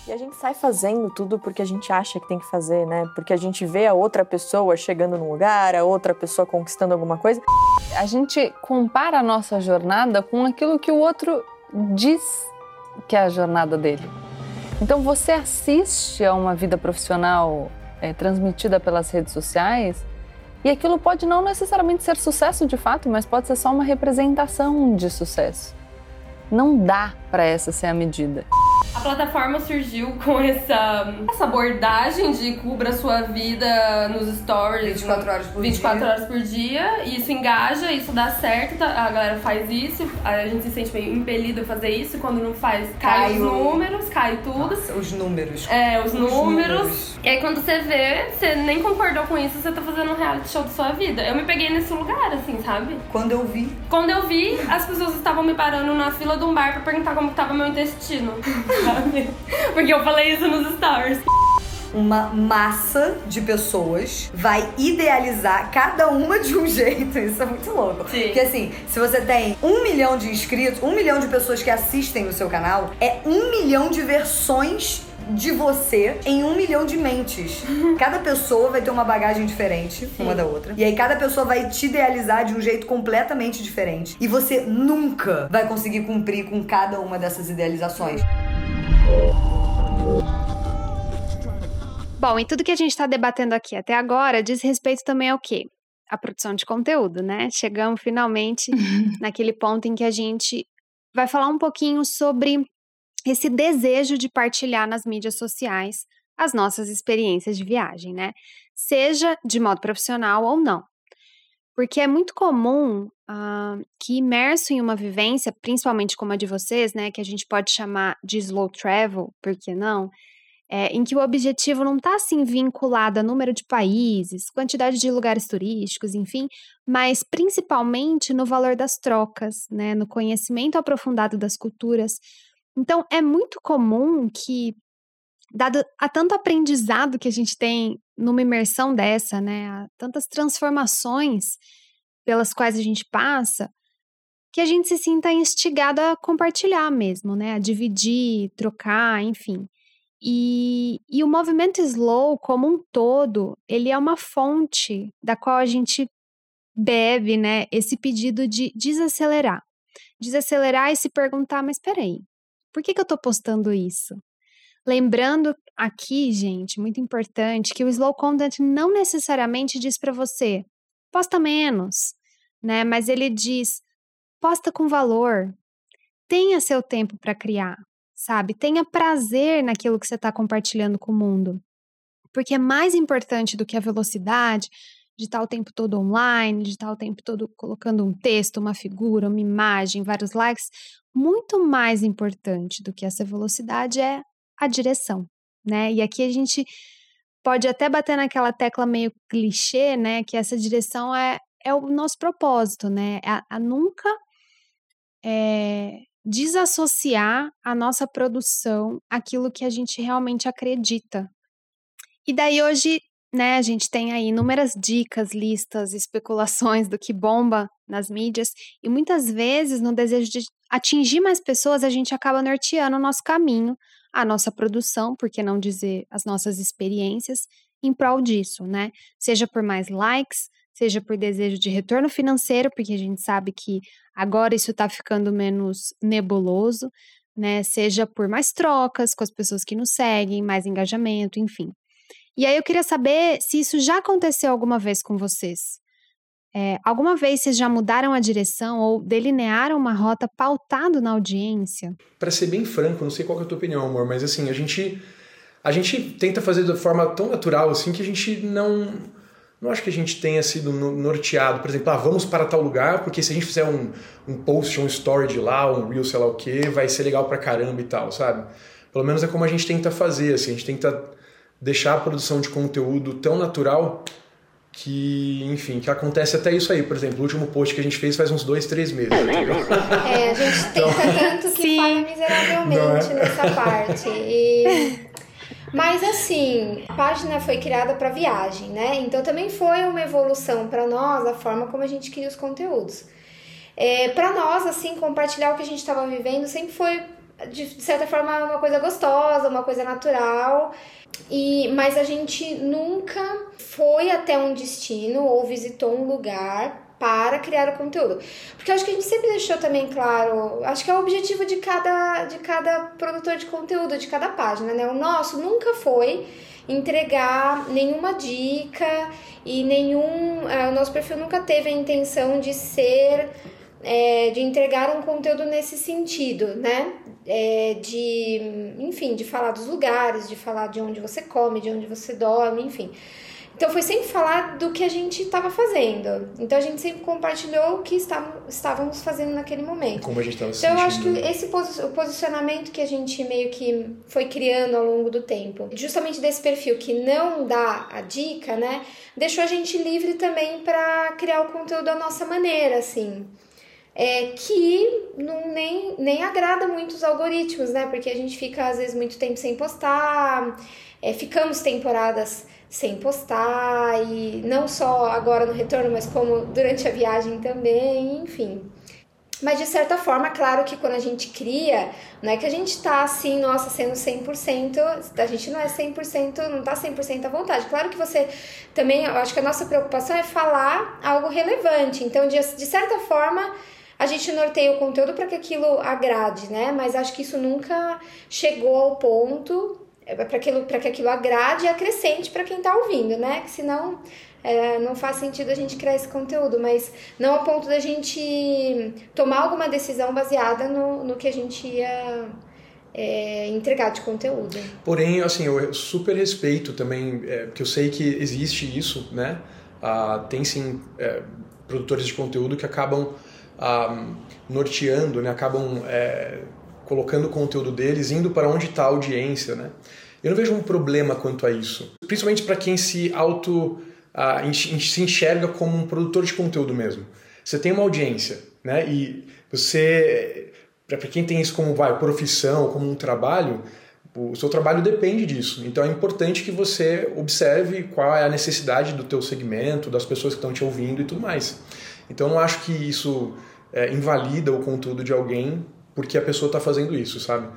E a gente sai fazendo tudo porque a gente acha que tem que fazer, né? Porque a gente vê a outra pessoa chegando num lugar, a outra pessoa conquistando alguma coisa. A gente compara a nossa jornada com aquilo que o outro diz que é a jornada dele. Então você assiste a uma vida profissional é, transmitida pelas redes sociais e aquilo pode não necessariamente ser sucesso de fato, mas pode ser só uma representação de sucesso. Não dá para essa ser a medida. A plataforma surgiu com essa, essa abordagem de cubra sua vida nos stories 24 horas por 24 dia. horas por dia. E isso engaja, isso dá certo, tá? a galera faz isso, a gente se sente meio impelido a fazer isso. Quando não faz, cai, Cai os números, cai tudo. Nossa, os números. É, os, números. números. E aí quando você vê, você nem concordou com isso, você tá fazendo um reality show da sua vida. Eu me peguei nesse lugar, assim, sabe? Quando eu vi, Quando eu vi, as pessoas estavam me parando na fila de um bar pra perguntar como que tava meu intestino. Sabe? Porque eu falei isso nos stories. uma massa de pessoas vai idealizar cada uma de um jeito. Isso é muito louco. Sim. Porque assim, se você tem um milhão de inscritos, um milhão de pessoas que assistem o seu canal, é um milhão de versões de você em um milhão de mentes. Cada pessoa vai ter uma bagagem diferente uma da outra. E aí cada pessoa vai te idealizar de um jeito completamente diferente. E você nunca vai conseguir cumprir com cada uma dessas idealizações. Bom, e tudo que a gente está debatendo aqui até agora diz respeito também ao quê? A produção de conteúdo, né? Chegamos finalmente naquele ponto em que a gente vai falar um pouquinho sobre esse desejo de partilhar nas mídias sociais as nossas experiências de viagem, né? Seja de modo profissional ou não. Porque é muito comum ah, que imerso em uma vivência, principalmente como a de vocês, né? Que a gente pode chamar de slow travel, por que não? é, em que o objetivo não está assim vinculado a número de países, quantidade de lugares turísticos, enfim, mas principalmente no valor das trocas, né, no conhecimento aprofundado das culturas. Então, é muito comum que, dado a tanto aprendizado que a gente tem numa imersão dessa, né, a tantas transformações pelas quais a gente passa, que a gente se sinta instigado a compartilhar mesmo, né, a dividir, trocar, enfim. E, e o movimento slow como um todo, ele é uma fonte da qual a gente bebe, né, esse pedido de desacelerar. Desacelerar e se perguntar, mas peraí, por que, que eu tô postando isso? Lembrando aqui, gente, muito importante, que o slow content não necessariamente diz para você, posta menos, né, mas ele diz, posta com valor, tenha seu tempo para criar, sabe? Tenha prazer naquilo que você está compartilhando com o mundo. Porque é mais importante do que a velocidade de estar o tempo todo online, de estar o tempo todo colocando um texto, uma figura, uma imagem, vários likes. Muito mais importante do que essa velocidade é a direção, né? E aqui a gente pode até bater naquela tecla meio clichê, né? Que essa direção é, é o nosso propósito, né? A, a nunca é, desassociar a nossa produção àquilo que a gente realmente acredita. E daí hoje, né, a gente tem aí inúmeras dicas, listas, especulações do que bomba nas mídias, e muitas vezes, no desejo de atingir mais pessoas, a gente acaba norteando o nosso caminho, a nossa produção, por que não dizer as nossas experiências, em prol disso, né? Seja por mais likes, seja por desejo de retorno financeiro, porque a gente sabe que agora isso está ficando menos nebuloso, né? Seja por mais trocas com as pessoas que nos seguem, mais engajamento, enfim. E aí eu queria saber se isso já aconteceu alguma vez com vocês. É, alguma vez vocês já mudaram a direção ou delinearam uma rota pautado na audiência? Para ser bem franco, não sei qual é a tua opinião, amor, mas assim, a gente a gente tenta fazer de forma tão natural assim que a gente não não acho que a gente tenha sido no- norteado, por exemplo, ah, vamos para tal lugar, porque se a gente fizer um, um post, um story de lá, um reel, sei lá o que, vai ser legal pra caramba e tal, sabe? Pelo menos é como a gente tenta fazer, assim, a gente tenta deixar a produção de conteúdo tão natural que, enfim, que acontece até isso aí. Por exemplo, o último post que a gente fez faz uns dois, três meses. entendeu? É, a gente tenta tanto que Sim. falha miseravelmente é? nessa parte. E- Mas assim, a página foi criada para viagem, né? Então também foi uma evolução para nós a forma como a gente cria os conteúdos. É, para nós, assim, compartilhar o que a gente estava vivendo sempre foi de certa forma uma coisa gostosa, uma coisa natural. E mas a gente nunca foi até um destino ou visitou um lugar para criar o conteúdo. Porque acho que a gente sempre deixou também claro, acho que é o objetivo de cada, de cada produtor de conteúdo, de cada página, né? O nosso nunca foi entregar nenhuma dica e nenhum. eh, o nosso perfil nunca teve a intenção de ser. eh, de entregar um conteúdo nesse sentido, né? É, de, enfim, de falar dos lugares, de falar de onde você come, de onde você dorme, enfim. Então foi sempre falar do que a gente estava fazendo. Então a gente sempre compartilhou o que estávamos fazendo naquele momento. Como a gente estava Então eu acho que esse o posicionamento que a gente meio que foi criando ao longo do tempo, justamente desse perfil que não dá a dica, né, deixou a gente livre também para criar o conteúdo da nossa maneira, assim. É, que não, nem, nem agrada muito os algoritmos, né? Porque a gente fica às vezes muito tempo sem postar, é, ficamos temporadas sem postar e não só agora no retorno, mas como durante a viagem também, enfim. Mas de certa forma, claro que quando a gente cria, não é que a gente tá assim, nossa, sendo 100%, a gente não é 100%, não tá 100% à vontade. Claro que você também, eu acho que a nossa preocupação é falar algo relevante. Então, de, de certa forma, a gente norteia o conteúdo para que aquilo agrade, né? Mas acho que isso nunca chegou ao ponto é para aquilo, que aquilo agrade e acrescente para quem está ouvindo, né? Que senão é, não faz sentido a gente criar esse conteúdo, mas não a ponto da gente tomar alguma decisão baseada no, no que a gente ia é, entregar de conteúdo. Porém, assim, eu super respeito também, é, porque eu sei que existe isso, né? Ah, tem sim é, produtores de conteúdo que acabam ah, norteando, né? Acabam é, colocando o conteúdo deles, indo para onde está a audiência, né? Eu não vejo um problema quanto a isso, principalmente para quem se auto uh, se enxerga como um produtor de conteúdo mesmo. Você tem uma audiência, né? E você, para quem tem isso como vai profissão, como um trabalho, o seu trabalho depende disso. Então é importante que você observe qual é a necessidade do teu segmento, das pessoas que estão te ouvindo e tudo mais. Então eu não acho que isso é, invalida o conteúdo de alguém porque a pessoa está fazendo isso, sabe?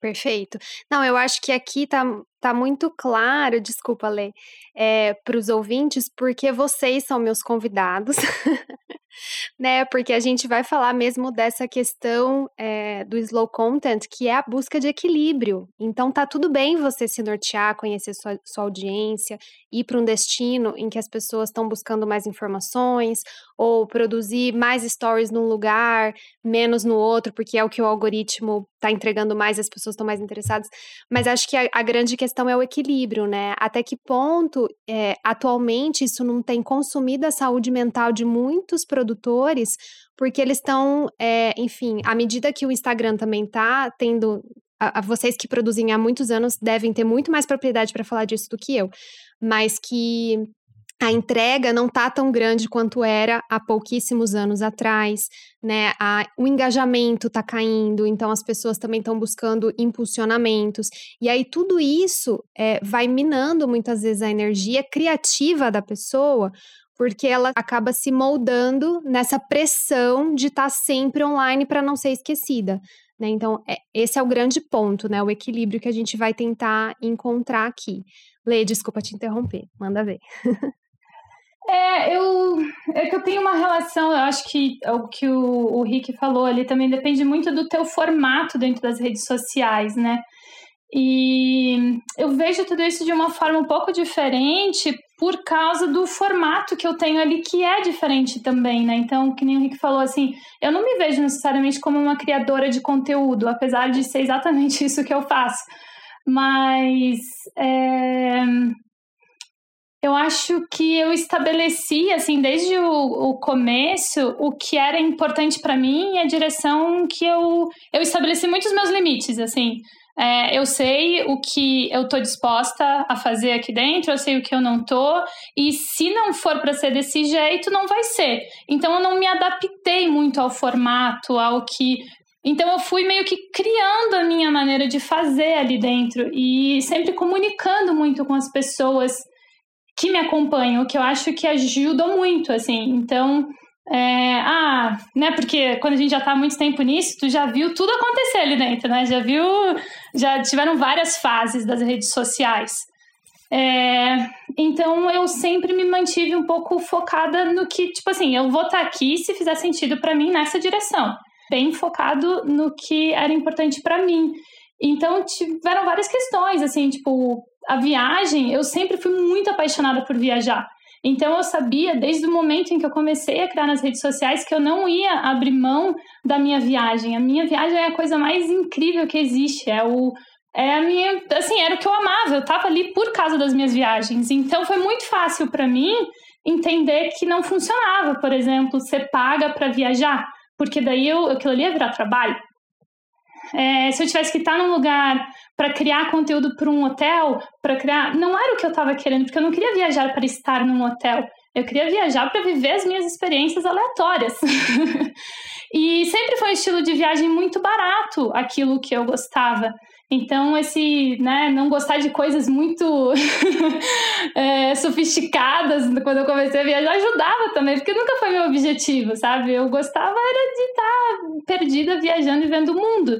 Perfeito. Não, eu acho que aqui tá, tá muito claro, desculpa, Lê, é, para os ouvintes, porque vocês são meus convidados. né? Porque a gente vai falar mesmo dessa questão é, do slow content, que é a busca de equilíbrio. Então tá tudo bem você se nortear, conhecer sua, sua audiência, ir para um destino em que as pessoas estão buscando mais informações, ou produzir mais stories num lugar, menos no outro, porque é o que o algoritmo está entregando mais, as pessoas estão mais interessadas. Mas acho que a, a, grande questão é o equilíbrio, né? Até que ponto, é, atualmente, isso não tem consumido a saúde mental de muitos produtores, porque eles estão, é, enfim, à medida que o Instagram também está tendo. A, a vocês que produzem há muitos anos devem ter muito mais propriedade para falar disso do que eu, mas que a entrega não está tão grande quanto era há pouquíssimos anos atrás, né? A, o engajamento está caindo, então as pessoas também estão buscando impulsionamentos. E aí tudo isso é, vai minando muitas vezes a energia criativa da pessoa, porque ela acaba se moldando nessa pressão de estar tá sempre online para não ser esquecida. Né? Então, é, esse é o grande ponto, né? O equilíbrio que a gente vai tentar encontrar aqui. Lê, desculpa te interromper, manda ver. É, eu, é que eu tenho uma relação, eu acho que o que o, o Rick falou ali também depende muito do teu formato dentro das redes sociais, né? E eu vejo tudo isso de uma forma um pouco diferente por causa do formato que eu tenho ali, que é diferente também, né? Então, que nem o Rick falou, assim, eu não me vejo necessariamente como uma criadora de conteúdo, apesar de ser exatamente isso que eu faço. Mas é, eu acho que eu estabeleci, assim, desde o, o começo, o que era importante para mim e a direção que eu, eu estabeleci muitos meus limites, assim. É, eu sei o que eu tô disposta a fazer aqui dentro, eu sei o que eu não tô, e se não for para ser desse jeito, não vai ser. Então eu não me adaptei muito ao formato, ao que. Então eu fui meio que criando a minha maneira de fazer ali dentro e sempre comunicando muito com as pessoas que me acompanham, que eu acho que ajuda muito, assim. Então, é, ah, né, porque quando a gente já tá há muito tempo nisso, tu já viu tudo acontecer ali dentro, né? Já viu, já tiveram várias fases das redes sociais. É, então eu sempre me mantive um pouco focada no que, tipo assim, eu vou estar tá aqui se fizer sentido para mim nessa direção, bem focado no que era importante para mim. Então tiveram várias questões, assim, tipo, a viagem, eu sempre fui muito apaixonada por viajar. Então eu sabia desde o momento em que eu comecei a criar nas redes sociais que eu não ia abrir mão da minha viagem. A minha viagem é a coisa mais incrível que existe, é o é a minha, assim, era o que eu amava, eu tava ali por causa das minhas viagens. Então foi muito fácil para mim entender que não funcionava, por exemplo, ser paga para viajar, porque daí eu, aquilo ali ia virar trabalho. É, se eu tivesse que estar num lugar para criar conteúdo para um hotel, para criar, não era o que eu estava querendo, porque eu não queria viajar para estar num hotel. Eu queria viajar para viver as minhas experiências aleatórias. e sempre foi um estilo de viagem muito barato, aquilo que eu gostava. Então, esse, né, não gostar de coisas muito é, sofisticadas quando eu comecei a viajar ajudava também, porque nunca foi meu objetivo, sabe? Eu gostava era de estar perdida viajando e vendo o mundo.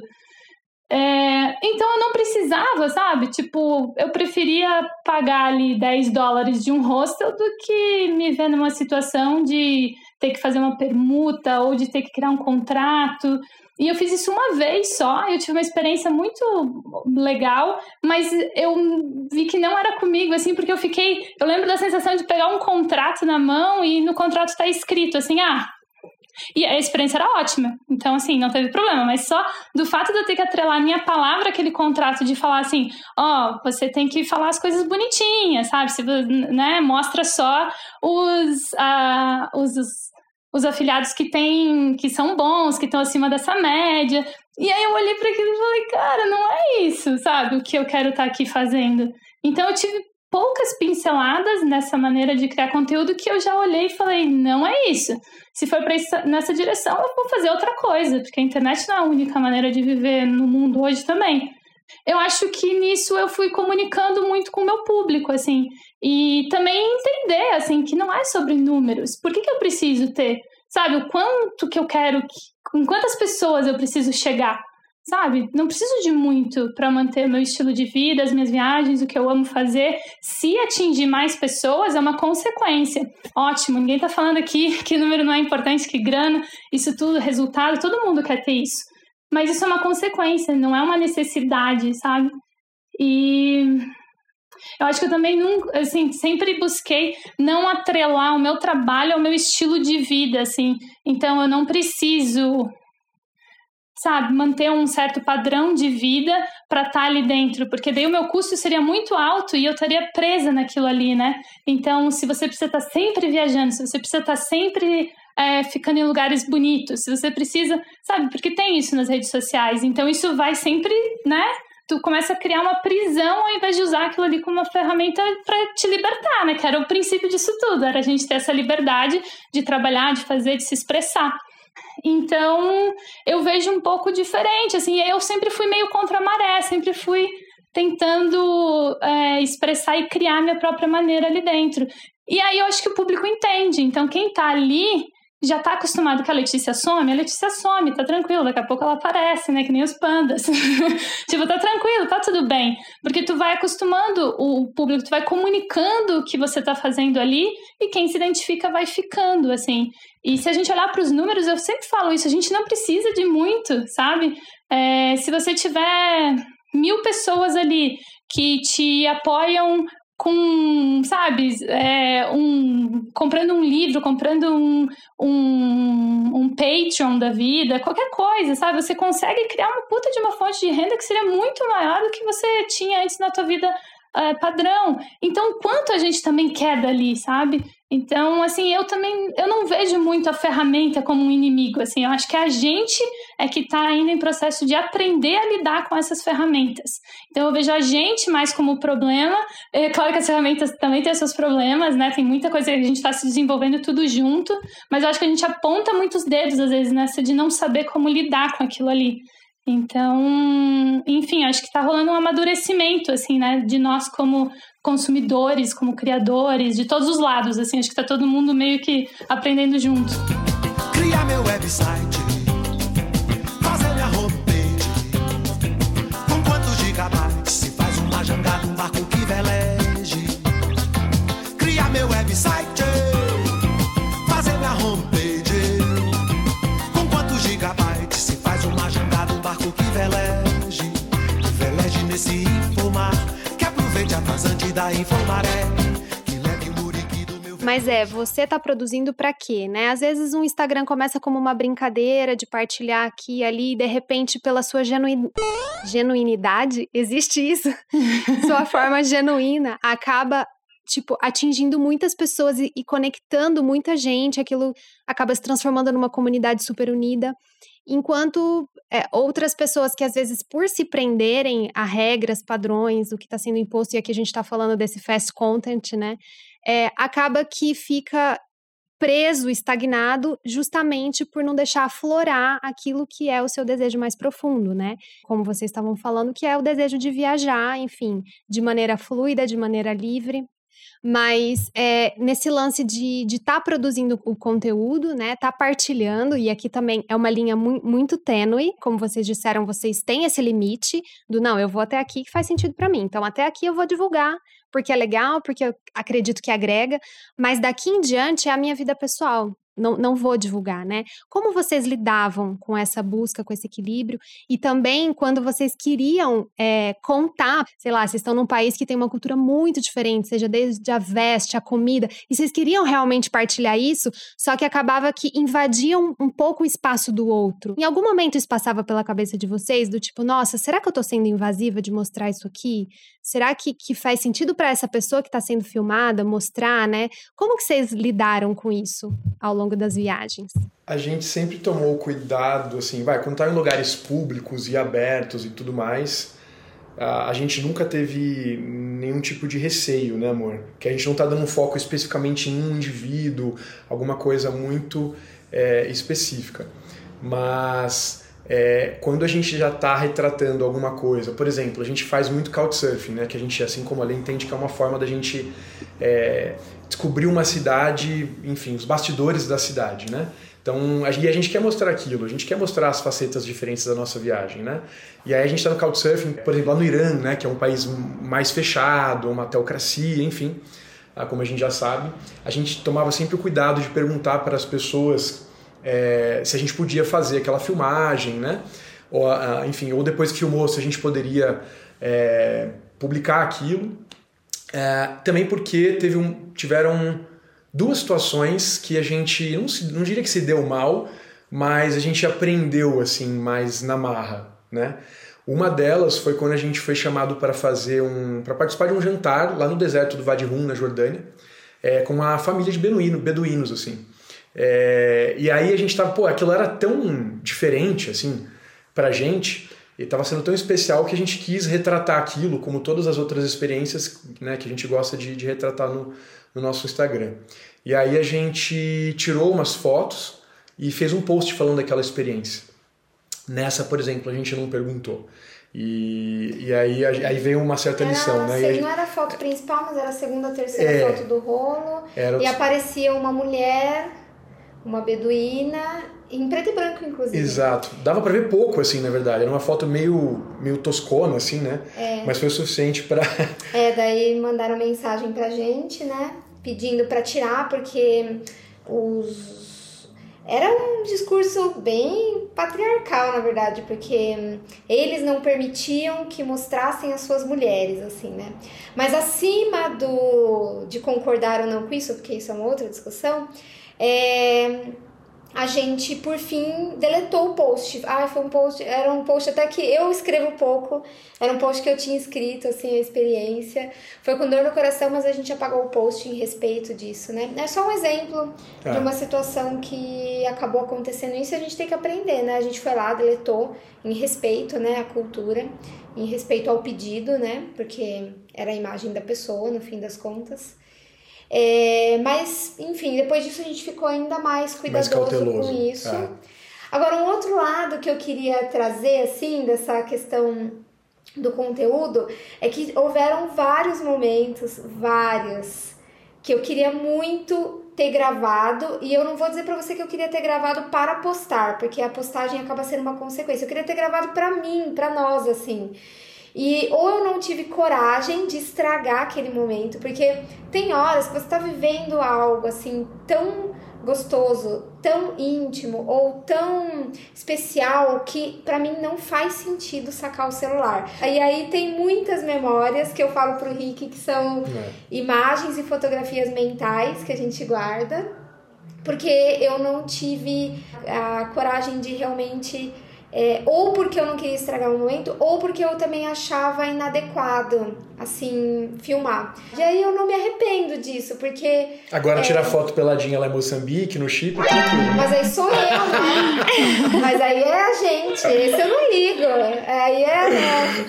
É, então eu não precisava, sabe? Tipo, eu preferia pagar ali 10 dólares de um hostel do que me ver numa situação de ter que fazer uma permuta ou de ter que criar um contrato. E eu fiz isso uma vez só, eu tive uma experiência muito legal, mas eu vi que não era comigo, assim, porque eu fiquei. Eu lembro da sensação de pegar um contrato na mão e no contrato está escrito assim: ah, e a experiência era ótima. Então, assim, não teve problema. Mas só do fato de eu ter que atrelar minha palavra aquele contrato de falar assim, ó, oh, você tem que falar as coisas bonitinhas, sabe? Se, né, mostra só os, uh, os, os afiliados que tem, que são bons, que estão acima dessa média. E aí eu olhei para aquilo e falei, cara, não é isso, sabe? O que eu quero estar tá aqui fazendo. Então eu tive poucas pinceladas nessa maneira de criar conteúdo que eu já olhei e falei, não é isso. Se for para nessa direção, eu vou fazer outra coisa, porque a internet não é a única maneira de viver no mundo hoje também. Eu acho que nisso eu fui comunicando muito com o meu público, assim, e também entender, assim, que não é sobre números. Por que, que eu preciso ter, sabe, o quanto que eu quero, com quantas pessoas eu preciso chegar, sabe? Não preciso de muito para manter meu estilo de vida, as minhas viagens, o que eu amo fazer. Se atingir mais pessoas, é uma consequência. Ótimo, ninguém tá falando aqui que número não é importante, que grana, isso tudo, resultado, todo mundo quer ter isso. Mas isso é uma consequência, não é uma necessidade, sabe? E eu acho que eu também nunca, assim, sempre busquei não atrelar o meu trabalho ao meu estilo de vida, assim. Então eu não preciso sabe, manter um certo padrão de vida para estar tá ali dentro, porque daí o meu custo seria muito alto e eu estaria presa naquilo ali, né? Então, se você precisa estar tá sempre viajando, se você precisa estar tá sempre é, ficando em lugares bonitos, se você precisa, sabe, porque tem isso nas redes sociais, então isso vai sempre, né? Tu começa a criar uma prisão ao invés de usar aquilo ali como uma ferramenta para te libertar, né? Que era o princípio disso tudo, era a gente ter essa liberdade de trabalhar, de fazer, de se expressar. Então, eu vejo um pouco diferente, assim, eu sempre fui meio contra a maré, sempre fui tentando é, expressar e criar minha própria maneira ali dentro. E aí eu acho que o público entende. Então, quem tá ali já tá acostumado que a Letícia some, a Letícia some, tá tranquilo, daqui a pouco ela aparece, né? Que nem os pandas. tipo, tá tranquilo, tá tudo bem. Porque tu vai acostumando o público, tu vai comunicando o que você tá fazendo ali e quem se identifica vai ficando, assim. E se a gente olhar para os números, eu sempre falo isso, a gente não precisa de muito, sabe? É, se você tiver mil pessoas ali que te apoiam com, sabe, é, um, comprando um livro, comprando um, um, um Patreon da vida, qualquer coisa, sabe? Você consegue criar uma puta de uma fonte de renda que seria muito maior do que você tinha antes na tua vida uh, padrão. Então, quanto a gente também quer dali, sabe? Então, assim, eu também eu não vejo muito a ferramenta como um inimigo, assim, eu acho que a gente é que está ainda em processo de aprender a lidar com essas ferramentas. Então, eu vejo a gente mais como problema. É claro que as ferramentas também têm seus problemas, né? Tem muita coisa que a gente está se desenvolvendo tudo junto, mas eu acho que a gente aponta muitos dedos, às vezes, nessa de não saber como lidar com aquilo ali. Então, enfim, acho que está rolando um amadurecimento, assim, né, de nós como consumidores, como criadores, de todos os lados, assim, acho que está todo mundo meio que aprendendo junto. Criar meu website, vazante da infomaré. Mas é, você tá produzindo para quê, né? Às vezes um Instagram começa como uma brincadeira de partilhar aqui e ali, e de repente, pela sua genuin... genuinidade, existe isso? sua forma genuína acaba tipo, atingindo muitas pessoas e, e, conectando muita gente, aquilo acaba se transformando numa comunidade super unida. Enquanto é, outras pessoas que, às vezes, por se prenderem a regras, padrões, o que está sendo imposto, e aqui a gente está falando desse fast content, né? É, acaba que fica preso, estagnado, justamente por não deixar aflorar aquilo que é o seu desejo mais profundo, né? Como vocês estavam falando, que é o desejo de viajar, enfim, de maneira fluida, de maneira livre. Mas é, nesse lance de estar tá produzindo o conteúdo, né? Tá partilhando, e aqui também é uma linha mu muito tênue, como vocês disseram, vocês têm esse limite do não, eu vou até aqui que faz sentido para mim. Então, até aqui eu vou divulgar, porque é legal, porque eu acredito que agrega, mas daqui em diante é a minha vida pessoal não, não vou divulgar, né? Como vocês lidavam com essa busca, com esse equilíbrio? E também quando vocês queriam é, contar, sei lá, vocês estão num país que tem uma cultura muito diferente, seja desde a veste, a comida, e vocês queriam realmente partilhar isso, só que acabava que invadiam um pouco o espaço do outro. Em algum momento isso passava pela cabeça de vocês, do tipo, nossa, será que eu tô sendo invasiva de mostrar isso aqui? Será que, que faz sentido para essa pessoa que está sendo filmada mostrar, né? Como que vocês lidaram com isso ao longo longo das viagens? A gente sempre tomou cuidado, assim, vai, quando tá em lugares públicos e abertos e tudo mais, a, gente nunca teve nenhum tipo de receio, né, amor? Que a gente não tá dando foco especificamente em um indivíduo, alguma coisa muito é, específica. Mas é, quando a gente já está retratando alguma coisa, por exemplo, a gente faz muito couchsurfing, né? Que a gente, assim como a lei entende que é uma forma da gente é, descobrir uma cidade, enfim, os bastidores da cidade, né? Então, e a gente quer mostrar aquilo, a gente quer mostrar as facetas diferentes da nossa viagem, né? E aí a gente está no Couchsurfing, por exemplo, lá no Irã, né? Que é um país mais fechado, uma teocracia, enfim, ah, como a gente já sabe. A gente tomava sempre o cuidado de perguntar para as pessoas é, se a gente podia fazer aquela filmagem, né? Ou, ah, enfim, ou depois que filmou, se a gente poderia é, publicar aquilo. É, também porque teve um, tiveram duas situações que a gente, não, não diria que se deu mal, mas a gente aprendeu assim mais na marra, né? Uma delas foi quando a gente foi chamado para fazer um, para participar de um jantar lá no deserto do Wadi Rum, na Jordânia, é, com uma família de beduíno, beduínos assim. É, e aí a gente tava, pô, aquilo era tão diferente assim pra gente e estava sendo tão especial que a gente quis retratar aquilo, como todas as outras experiências né, que a gente gosta de, de retratar no, no nosso Instagram. E aí a gente tirou umas fotos e fez um post falando daquela experiência. Nessa, por exemplo, a gente não perguntou. E, e aí, aí veio uma certa era, lição, né? Não era a foto principal, mas era a segunda, terceira é, foto do rolo. E aparecia uma mulher, uma beduína em preto e branco, inclusive. Exato. Dava para ver pouco, assim, na verdade. Era uma foto meio, meio toscona, assim, né? É. Mas foi o suficiente para. é, daí mandaram mensagem pra gente, né? Pedindo para tirar, porque os. Era um discurso bem patriarcal, na verdade, porque eles não permitiam que mostrassem as suas mulheres, assim, né? Mas acima do de concordar ou não com isso, porque isso é uma outra discussão, é, a gente, por fim, deletou o post. Ah, foi um post, era um post até que eu escrevo pouco, era um post que eu tinha escrito, assim, a experiência. Foi com dor no coração, mas a gente apagou o post em respeito disso, né? É só um exemplo é. de uma situação que acabou acontecendo isso a gente tem que aprender, né? A gente foi lá, deletou em respeito, né, à cultura, em respeito ao pedido, né? Porque era a imagem da pessoa, no fim das contas. É, mas, enfim, depois disso a gente ficou ainda mais cuidadoso mais com isso. É. Agora, um outro lado que eu queria trazer, assim, dessa questão do conteúdo, é que houveram vários momentos, vários, que eu queria muito ter gravado, e eu não vou dizer para você que eu queria ter gravado para postar, porque a postagem acaba sendo uma consequência. Eu queria ter gravado para mim, para nós, assim. E ou eu não tive coragem de estragar aquele momento, porque tem horas que você tá vivendo algo assim tão gostoso, tão íntimo ou tão especial que para mim não faz sentido sacar o celular. E aí tem muitas memórias que eu falo pro Rick que são é. imagens e fotografias mentais que a gente guarda, porque eu não tive a coragem de realmente é, ou porque eu não queria estragar o momento, ou porque eu também achava inadequado, assim, filmar. E aí eu não me arrependo disso, porque. Agora é... tirar foto peladinha lá em Moçambique, no Chip, tranquilo. Mas aí sou eu, né? Mas aí é a gente, esse eu não ligo. Aí é.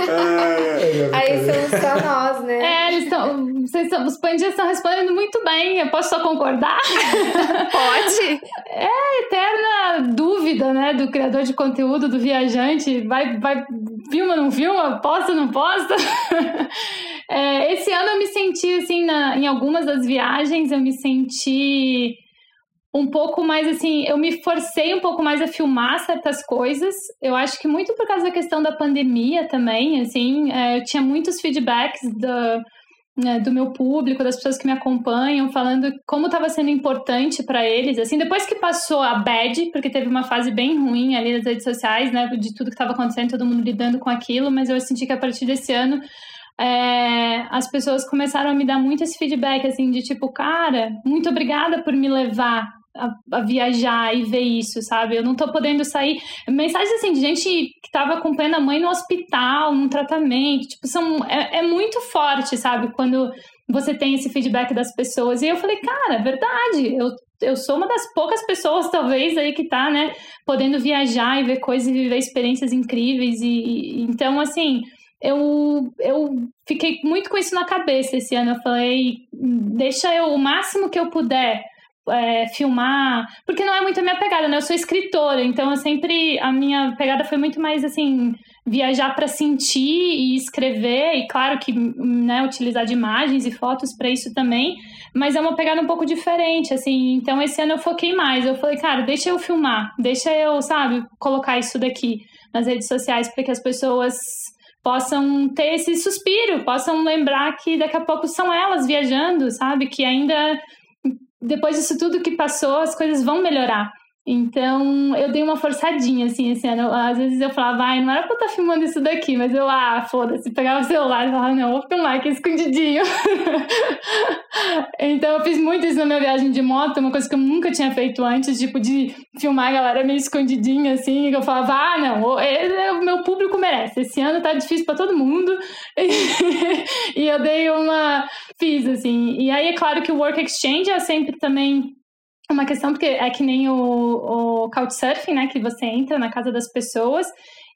é aí somos só nós, né? É, eles estão. Vocês os pandinhas estão respondendo muito bem. Eu posso só concordar? Pode. É a eterna dúvida, né, do criador de conteúdo, do viajante. Vai, vai, filma, não filma? Posta, não posta? é, esse ano eu me senti, assim, na, em algumas das viagens, eu me senti um pouco mais assim, eu me forcei um pouco mais a filmar certas coisas. Eu acho que muito por causa da questão da pandemia também, assim, é, eu tinha muitos feedbacks da, né, do meu público, das pessoas que me acompanham, falando como estava sendo importante para eles. Assim, depois que passou a bad, porque teve uma fase bem ruim ali nas redes sociais, né, de tudo que estava acontecendo, todo mundo lidando com aquilo, mas eu senti que a partir desse ano é, as pessoas começaram a me dar muito esse feedback, assim, de tipo, cara, muito obrigada por me levar a, a, viajar e ver isso, sabe? Eu não tô podendo sair. Mensagens assim de gente que tava acompanhando a mãe no hospital, num tratamento. Tipo, são, é, é muito forte, sabe? Quando você tem esse feedback das pessoas. E eu falei, cara, é verdade. Eu, eu sou uma das poucas pessoas, talvez, aí que tá, né? Podendo viajar e ver coisas e viver experiências incríveis. E, e então, assim eu, eu fiquei muito com isso na cabeça esse ano. Eu falei, deixa eu o máximo que eu puder é, filmar, porque não é muito a minha pegada, né? Eu sou escritora, então eu sempre a minha pegada foi muito mais assim viajar para sentir e escrever e claro que né, utilizar de imagens e fotos para isso também, mas é uma pegada um pouco diferente, assim. Então esse ano eu foquei mais. Eu falei, cara, deixa eu filmar, deixa eu, sabe, colocar isso daqui nas redes sociais para que as pessoas possam ter esse suspiro, possam lembrar que daqui a pouco são elas viajando, sabe? Que ainda depois disso tudo que passou, as coisas vão melhorar. Então, eu dei uma forçadinha, assim, esse ano. Às vezes eu falava, ai, não era pra eu estar tá filmando isso daqui, mas eu, ah, foda-se, pegava o celular e falava, não, vou filmar aqui escondidinho. então, eu fiz muito isso na minha viagem de moto, uma coisa que eu nunca tinha feito antes, tipo, de filmar a galera meio escondidinha, assim, que eu falava, ah, não, é, o meu público merece. Esse ano tá difícil para todo mundo. e eu dei uma. Fiz, assim. E aí, é claro que o Work Exchange é sempre também uma questão, porque é que nem o, o Couchsurfing, né? Que você entra na casa das pessoas.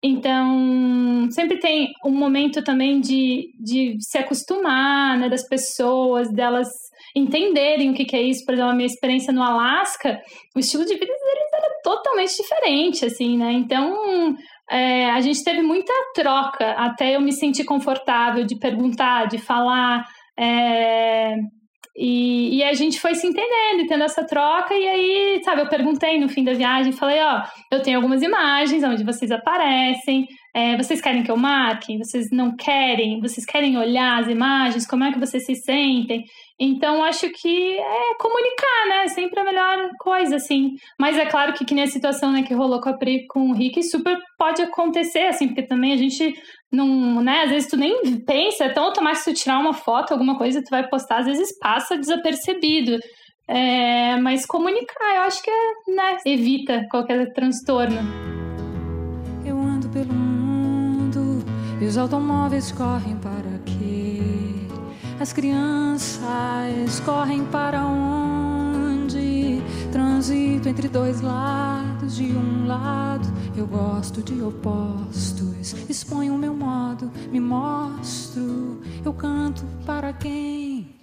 Então, sempre tem um momento também de, de se acostumar, né? Das pessoas, delas entenderem o que, que é isso. Por exemplo, a minha experiência no Alasca, o estilo de vida deles era totalmente diferente, assim, né? Então, é, a gente teve muita troca até eu me sentir confortável de perguntar, de falar. É, e, e, a gente foi se entendendo tendo essa troca. E aí, sabe, eu perguntei no fim da viagem, falei: Ó, eu tenho algumas imagens onde vocês aparecem. É, vocês querem que eu marque? Vocês não querem? Vocês querem olhar as imagens? Como é que vocês se sentem? Então, acho que é comunicar, né? Sempre a melhor coisa, assim. Mas é claro que, que nem a situação né, que rolou com a Pri com o Rick, super pode acontecer, assim, porque também a gente não, né? Às vezes tu nem pensa, é tão automático tu tirar uma foto, alguma coisa, tu vai postar, às vezes passa desapercebido. É, mas comunicar, eu acho que é, né, evita qualquer transtorno. Eu ando pelo mundo e os automóveis correm para quê? As crianças correm para onde? Transito entre dois lados, de um lado eu gosto de opostos. Exponho o meu modo, me mostro. Eu canto para quem?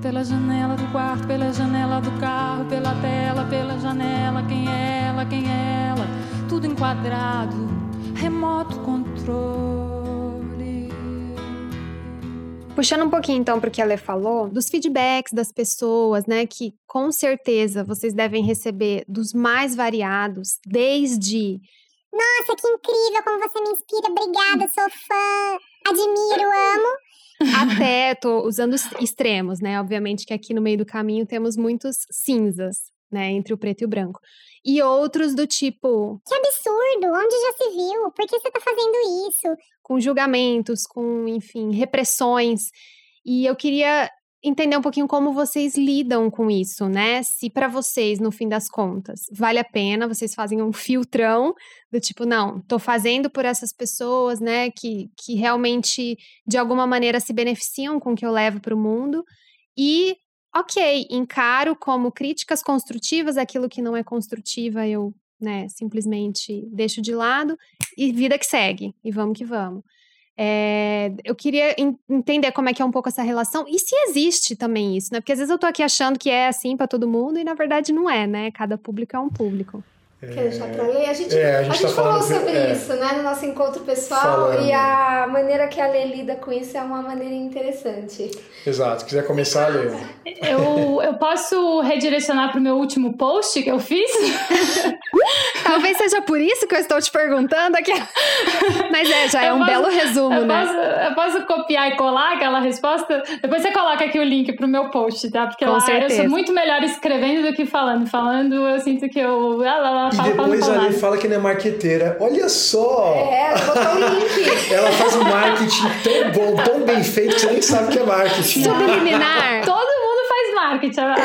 Pela janela do quarto, pela janela do carro, pela tela, pela janela. Quem é ela? Quem é ela? Tudo enquadrado, remoto controle. Puxando um pouquinho então para o que a Lê falou, dos feedbacks das pessoas, né, que com certeza vocês devem receber dos mais variados, desde nossa, que incrível como você me inspira, obrigada, sou fã, admiro, amo. Até, tô usando extremos, né? Obviamente que aqui no meio do caminho temos muitos cinzas, né, entre o preto e o branco. E outros do tipo, Que absurdo! Onde já se viu? Por que você tá fazendo isso? com julgamentos, com, enfim, repressões. E eu queria entender um pouquinho como vocês lidam com isso, né? Se para vocês, no fim das contas, vale a pena, vocês fazem um filtrão do tipo, não, tô fazendo por essas pessoas, né, que, que realmente de alguma maneira se beneficiam com o que eu levo para o mundo. E, ok, encaro como críticas construtivas aquilo que não é construtiva, eu, né, simplesmente deixo de lado e vida que segue, e vamos que vamos. É, eu queria en- entender como é que é um pouco essa relação e se existe também isso, né? Porque às vezes eu tô aqui achando que é assim pra todo mundo e na verdade não é, né? Cada público é um público. Quer deixar pra ler? A gente, É, a a gente gente, tá falou falando- sobre é. isso, né, no nosso encontro pessoal. Falando. E a maneira que a Lê lida com isso é uma maneira interessante. Exato. Se quiser começar, Lê. Eu, eu posso redirecionar pro meu último post que eu fiz? Talvez seja por isso que eu estou te perguntando aqui. Mas é, já é Eu um posso- belo resumo, eu né? Posso, eu posso copiar e colar aquela resposta? Depois você coloca aqui o link pro meu post, tá? Porque Com lá eu sou muito melhor escrevendo do que falando. Falando, eu sinto que eu. Ah, lá, lá, E depois falo a Lê nada. fala que não é marqueteira. Olha só! É, botou o link. Ela faz um marketing tão bom, tão bem feito que você nem sabe que é marketing. Subliminar. Todo mundo faz marketing. ah,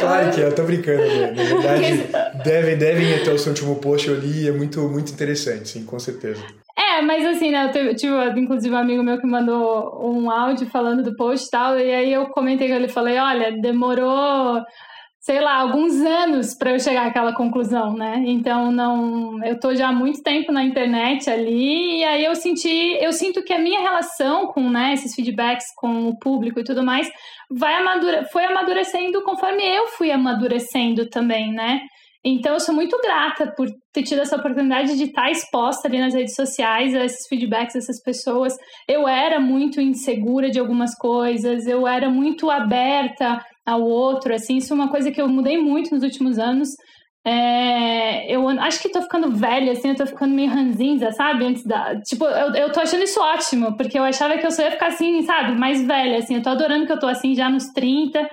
Claro que é, eu tô brincando, Lê. Na verdade, devem, devem até o seu último post, eu li, é muito, muito interessante, sim, com certeza. É, mas assim, né, eu tive, tive, inclusive um amigo meu que mandou um áudio falando do post e tal, e aí eu comentei com ele e falei, olha, demorou, sei lá, alguns anos para eu chegar àquela conclusão, né? Então não, eu tô já há muito tempo na internet ali, e aí eu senti, eu sinto que a minha relação com, né, esses feedbacks com o público e tudo mais, vai amadure, foi amadurecendo conforme eu fui amadurecendo também, né? Então, eu sou muito grata por ter tido essa oportunidade de estar exposta ali nas redes sociais a esses feedbacks dessas pessoas. Eu era muito insegura de algumas coisas, eu era muito aberta ao outro, assim, isso é uma coisa que eu mudei muito nos últimos anos. É, eu acho que tô ficando velha, assim, eu tô ficando meio ranzinza, sabe? Antes da. Tipo, eu, eu tô achando isso ótimo, porque eu achava que eu só ia ficar assim, sabe? Mais velha, assim. Eu tô adorando que eu tô assim já nos 30.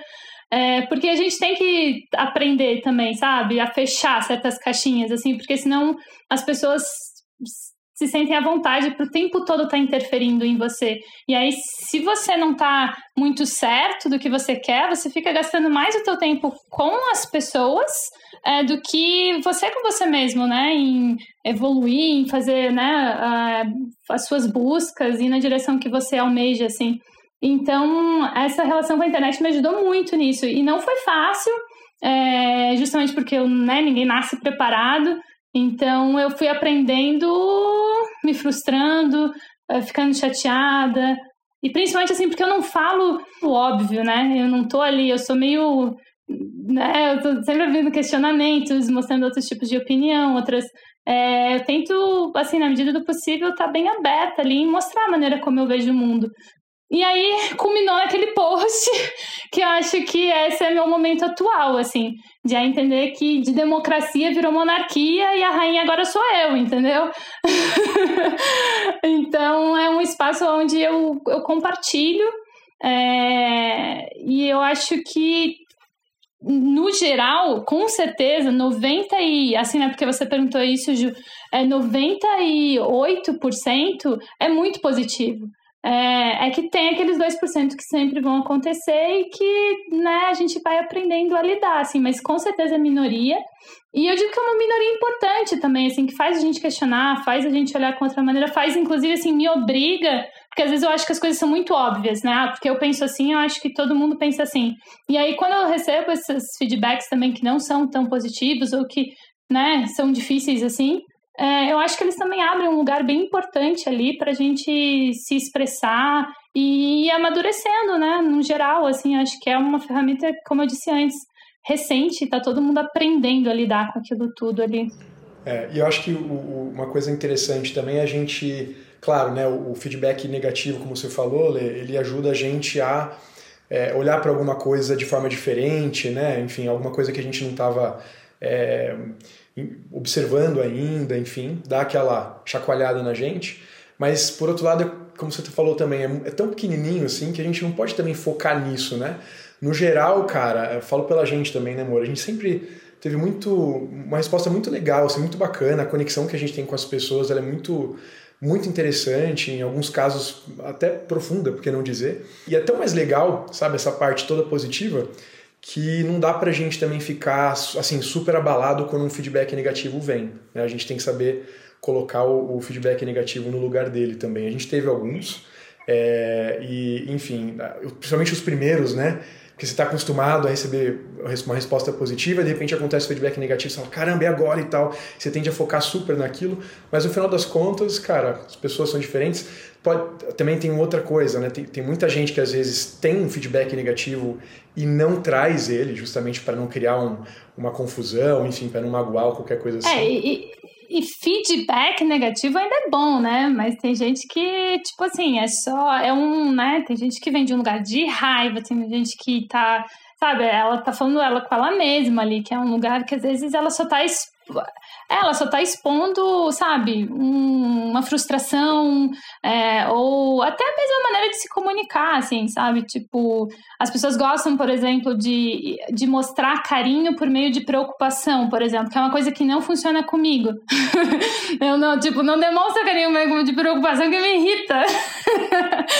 É, porque a gente tem que aprender também, sabe? A fechar certas caixinhas, assim, porque senão as pessoas se sentem à vontade para o tempo todo estar interferindo em você. E aí, se você não tá muito certo do que você quer, você fica gastando mais o teu tempo com as pessoas é, do que você com você mesmo, né? Em evoluir, em fazer né, a- as suas buscas, ir na direção que você almeja, assim. Então, essa relação com a internet me ajudou muito nisso. E não foi fácil, é, justamente porque né, ninguém nasce preparado. Então, eu fui aprendendo, me frustrando, eh, ficando chateada. E principalmente assim, porque eu não falo o óbvio, né? Eu não tô ali, eu sou meio. Né? Eu tô sempre abrindo questionamentos, mostrando outros tipos de opinião, outras. é, eu tento, assim, na medida do possível, estar bem aberta ali e mostrar a maneira como eu vejo o mundo. E aí culminou naquele post que eu acho que esse é meu momento atual, assim, de entender que de democracia virou monarquia e a rainha agora sou eu, entendeu? então é um espaço onde eu, eu compartilho é, e eu acho que no geral, com certeza, 90 e assim, né, porque você perguntou isso, Ju, é 98% é muito positivo. É, é que tem aqueles 2% que sempre vão acontecer e que né, a gente vai aprendendo a lidar, assim, mas com certeza é minoria. E eu digo que é uma minoria importante também, assim, que faz a gente questionar, faz a gente olhar com outra maneira, faz, inclusive, assim, me obriga, porque às vezes eu acho que as coisas são muito óbvias, né? Ah, porque eu penso assim, eu acho que todo mundo pensa assim. E aí, quando eu recebo esses feedbacks também que não são tão positivos ou que, né, são difíceis assim, é, eu acho que eles também abrem um lugar bem importante ali para a gente se expressar e ir amadurecendo, né? No geral, assim, acho que é uma ferramenta, como eu disse antes, recente, tá todo mundo aprendendo a lidar com aquilo tudo ali. É, e eu acho que o- o- uma coisa interessante também é a gente, claro, né, o, o feedback negativo, como você falou, Lê, ele ajuda a gente a é, olhar para alguma coisa de forma diferente, né? Enfim, alguma coisa que a gente não estava observando ainda, enfim, dá aquela chacoalhada na gente. Mas, por outro lado, como você falou também, é, é tão pequenininho assim que a gente não pode também focar nisso, né? No geral, cara, eu falo pela gente também, né, amor? A gente sempre teve muito uma resposta muito legal, assim, muito bacana. A conexão que a gente tem com as pessoas ela é muito muito interessante, em alguns casos até profunda, por que não dizer. E é tão mais legal, sabe, essa parte toda positiva, que não dá pra gente também ficar assim super abalado quando um feedback negativo vem. Né? A gente tem que saber colocar o, o, feedback negativo no lugar dele também. A gente teve alguns, é, e enfim, principalmente os primeiros, né? Porque você está acostumado a receber uma resposta positiva, de repente acontece feedback negativo, você fala, caramba, e agora e tal. Você tende a focar super naquilo, mas no final das contas, cara, as pessoas são diferentes. Pode, também tem outra coisa, né? Tem, tem muita gente que às vezes tem um feedback negativo e não traz ele, justamente para não criar um, uma confusão, enfim, para não magoar ou qualquer coisa é, assim. É, e, e feedback negativo ainda é bom, né? Mas tem gente que, tipo assim, é só. É um, né? Tem gente que vem de um lugar de raiva, tem gente que tá. Sabe, ela tá falando ela com ela mesma ali, que é um lugar que às vezes ela só tá ela só tá expondo, sabe, um, uma frustração, é, ou até a mesma maneira de se comunicar, assim, sabe? Tipo, as pessoas gostam, por exemplo, de, de mostrar carinho por meio de preocupação, por exemplo, que é uma coisa que não funciona comigo. eu não, tipo, não demonstro carinho mesmo de preocupação que me irrita.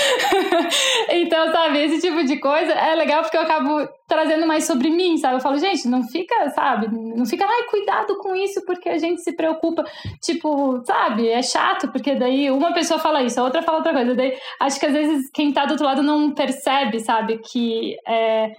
então, sabe, esse tipo de coisa é legal porque eu acabo trazendo mais sobre mim, sabe? Eu falo, gente, não fica, sabe? Não fica, ai, cuidado com isso, porque a gente se preocupa. Tipo, sabe? É chato, porque daí uma pessoa fala isso, a outra fala outra coisa. Daí acho que às vezes quem tá do outro lado não percebe, sabe? Que é,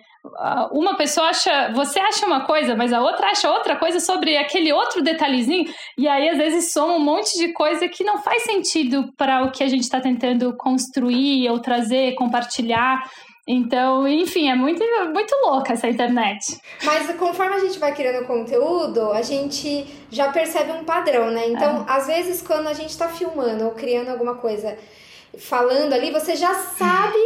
uma pessoa acha, você acha uma coisa, mas a outra acha outra coisa sobre aquele outro detalhezinho, e aí às vezes soma um monte de coisa que não faz sentido para o que a gente está tentando construir ou trazer, compartilhar. Então, enfim, é muito, muito louca essa internet. Mas conforme a gente vai criando conteúdo, a gente já percebe um padrão, né? Então, é. às vezes, quando a gente tá filmando ou criando alguma coisa, falando ali, você já sabe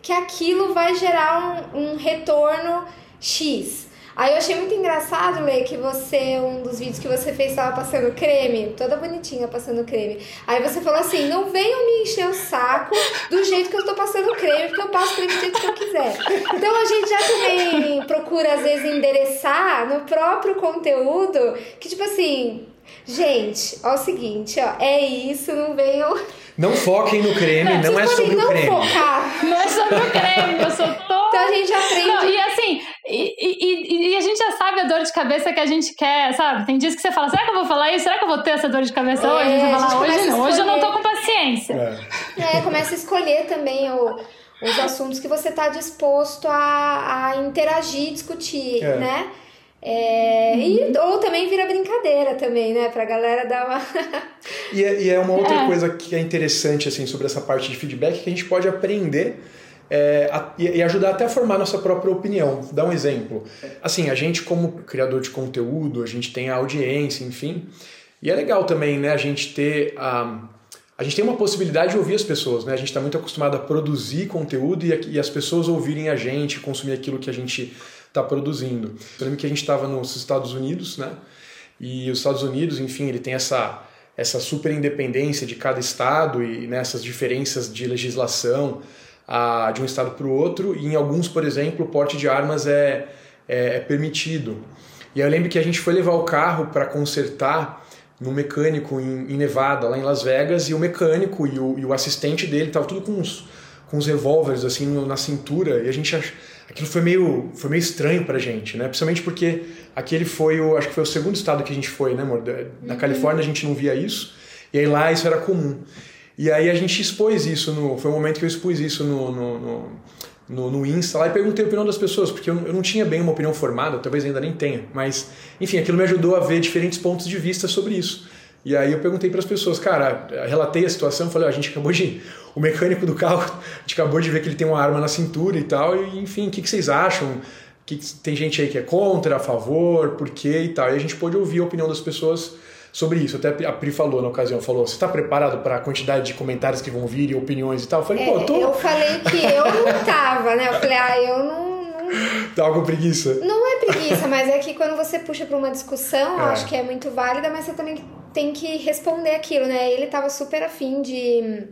que aquilo vai gerar um, um retorno X. Aí eu achei muito engraçado, Lê, que você, um dos vídeos que você fez, estava passando creme, toda bonitinha passando creme. Aí você falou assim: não venham me encher o saco do jeito que eu tô passando creme, porque eu passo creme do jeito que eu quiser. Então a gente já também procura, às vezes, endereçar no próprio conteúdo que, tipo assim, gente, ó, é o seguinte, ó, é isso, não venham. Não foquem no creme, não, não é sobre não o creme. Focar. Não é sobre o creme, eu sou toda. Então a gente aprende. Não, e assim, e, e, e, a gente já sabe a dor de cabeça que a gente quer, sabe? Tem dias que você fala, será que eu vou falar isso? Será que eu vou ter essa dor de cabeça é, hoje? Você fala, hoje não, hoje eu não tô com paciência. É, é começa a escolher também o, os assuntos que você tá disposto a, a interagir, discutir, é. né? É, e, ou também vira brincadeira também, né? Pra galera dar uma. e, é, e é uma outra é. coisa que é interessante, assim, sobre essa parte de feedback, que a gente pode aprender é, a, e, ajudar até a formar nossa própria opinião. Vou dar um exemplo. Assim, a gente como criador de conteúdo, a gente tem a audiência, enfim. E é legal também, né, a gente ter a... A gente tem uma possibilidade de ouvir as pessoas, né? A gente está muito acostumado a produzir conteúdo e, e as pessoas ouvirem a gente, consumir aquilo que a gente está produzindo. Eu lembro que a gente estava nos Estados Unidos, né? E os Estados Unidos, enfim, ele tem essa essa super independência de cada estado e nessas né, diferenças de legislação a, de um estado para o outro, e em alguns, por exemplo, o porte de armas é, é, é permitido. E eu lembro que a gente foi levar o carro para consertar no mecânico em, em, Nevada, lá em Las Vegas, e o mecânico e o, e o assistente dele estavam tudo com uns, com uns revólveres assim na cintura, e a gente aquilo foi meio foi meio estranho pra gente, né? Principalmente porque aquele foi o acho que foi o segundo estado que a gente foi, né, amor? Na uhum. Califórnia a gente não via isso, e aí lá isso era comum. E aí a gente expôs isso, no, foi o momento que eu expus isso no, no, no, no, no Insta lá e perguntei a opinião das pessoas, porque eu, eu não tinha bem uma opinião formada, talvez ainda nem tenha, mas enfim, aquilo me ajudou a ver diferentes pontos de vista sobre isso. E aí eu perguntei para as pessoas, cara, relatei a situação, falei, ó, a gente acabou de, o mecânico do carro, a gente acabou de ver que ele tem uma arma na cintura e tal, e enfim, o que, que vocês acham? Que, tem gente aí que é contra, a favor, por quê e tal. E a gente pôde ouvir a opinião das pessoas sobre isso. Até a Pri falou na ocasião, falou, você está preparado para a quantidade de comentários que vão vir e opiniões e tal? Eu falei, é, pô, tô... Eu falei que eu não tava, né? Eu falei, ah, eu não... não... Tava com preguiça? Não é preguiça, mas é que quando você puxa para uma discussão, é. eu acho que é muito válida, mas você também tem que responder aquilo, né? Ele tava super afim de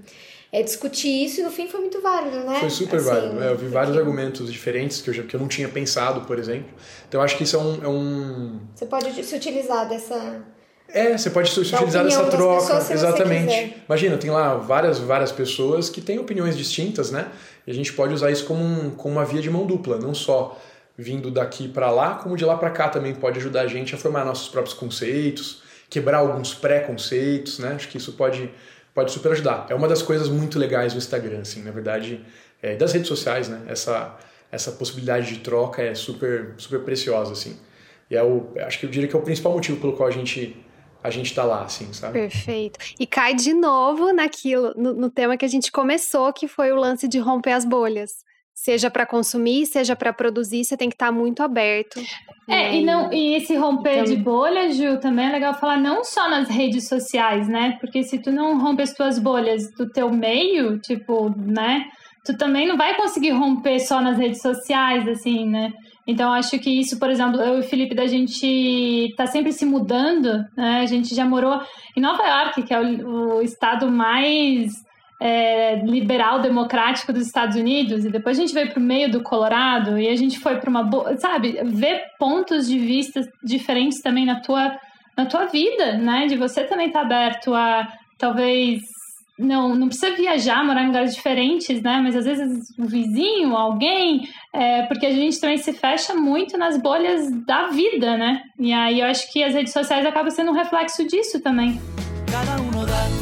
é, discutir isso e no fim foi muito válido, né? Foi super Assim, válido. É, eu vi vários porque argumentos diferentes que eu, já, que eu não tinha pensado, por exemplo. Então eu acho que isso é um. É, um... Você pode se utilizar dessa. é você pode se utilizar dessa troca. Exatamente. Imagina, tem lá várias, várias pessoas que têm opiniões distintas, né? E a gente pode usar isso como, um, como uma via de mão dupla, não só vindo daqui para lá, como de lá para cá também pode ajudar a gente a formar nossos próprios conceitos, quebrar alguns pré-conceitos, né? Acho que isso pode, pode super ajudar. É uma das coisas muito legais do Instagram, assim, na verdade, é, das redes sociais, né? Essa, essa possibilidade de troca é super, super preciosa, assim. E é o, acho que eu diria que é o principal motivo pelo qual a gente a gente tá lá, assim, sabe? Perfeito. E cai de novo naquilo, no, no tema que a gente começou, que foi o lance de romper as bolhas. Seja para consumir, seja para produzir, você tem que estar muito aberto. É, e, não, e esse romper de bolha, Gil, também é legal falar não só nas redes sociais, né? Porque se tu não rompe as tuas bolhas do teu meio, tipo, né? Tu também não vai conseguir romper só nas redes sociais, assim, né? Então, acho que isso, por exemplo, eu e o Felipe, da gente tá sempre se mudando, né? A gente já morou em Nova York, que é o, o estado mais é, liberal democrático dos Estados Unidos e depois a gente veio para o meio do Colorado e a gente foi para uma boa, sabe, ver pontos de vista diferentes também na tua na tua vida, né? De você também estar tá aberto a talvez não, não precisa viajar, morar em lugares diferentes, né? Mas às vezes um vizinho, alguém, é, porque a gente também se fecha muito nas bolhas da vida, né? E aí eu acho que as redes sociais acabam sendo um reflexo disso também. Cada dá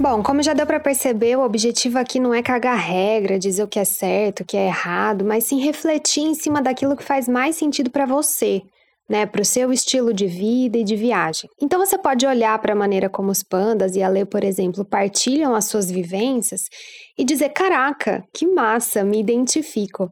Bom, como já deu para perceber, o objetivo aqui não é cagar regra, dizer o que é certo, o que é errado, mas sim refletir em cima daquilo que faz mais sentido para você, né, para o seu estilo de vida e de viagem. Então você pode olhar para a maneira como os pandas e a Lê, por exemplo, partilham as suas vivências e dizer: "Caraca, que massa, me identifico".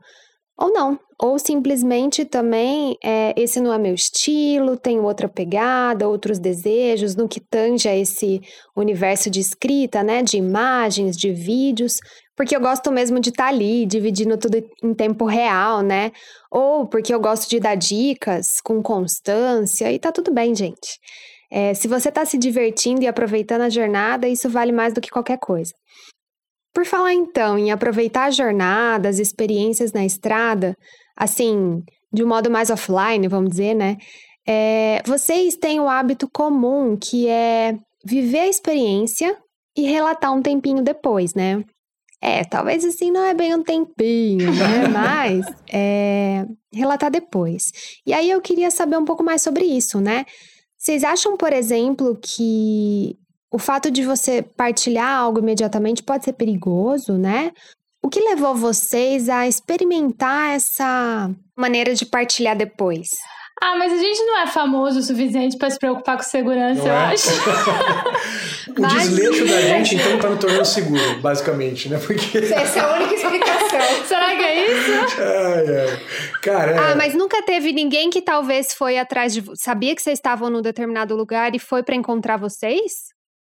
Ou não, ou simplesmente também é, esse não é meu estilo, tenho outra pegada, outros desejos no que tange a esse universo de escrita, né, de imagens, de vídeos, porque eu gosto mesmo de estar tá ali, dividindo tudo em tempo real, né? Ou porque eu gosto de dar dicas com constância e tá tudo bem, gente. É, se você está se divertindo e aproveitando a jornada, isso vale mais do que qualquer coisa. Por falar então em aproveitar a jornada, as experiências na estrada, assim, de um modo mais offline, vamos dizer, né? É, vocês têm o hábito comum que é viver a experiência e relatar um tempinho depois, né? É, talvez assim não é bem um tempinho, né? Mas é, relatar depois. E aí eu queria saber um pouco mais sobre isso, né? Vocês acham, por exemplo, que o fato de você partilhar algo imediatamente pode ser perigoso, né? O que levou vocês a experimentar essa maneira de partilhar depois? Ah, mas a gente não é famoso o suficiente para se preocupar com segurança, Não eu é? acho. O desleixo da gente, então, tá no tornando seguro, basicamente, né? Porque. Essa é a única explicação. Será que é isso? Ai, ai. Cara, é. Ah, mas nunca teve ninguém que talvez foi atrás de. Sabia que vocês estavam num determinado lugar e foi pra encontrar vocês?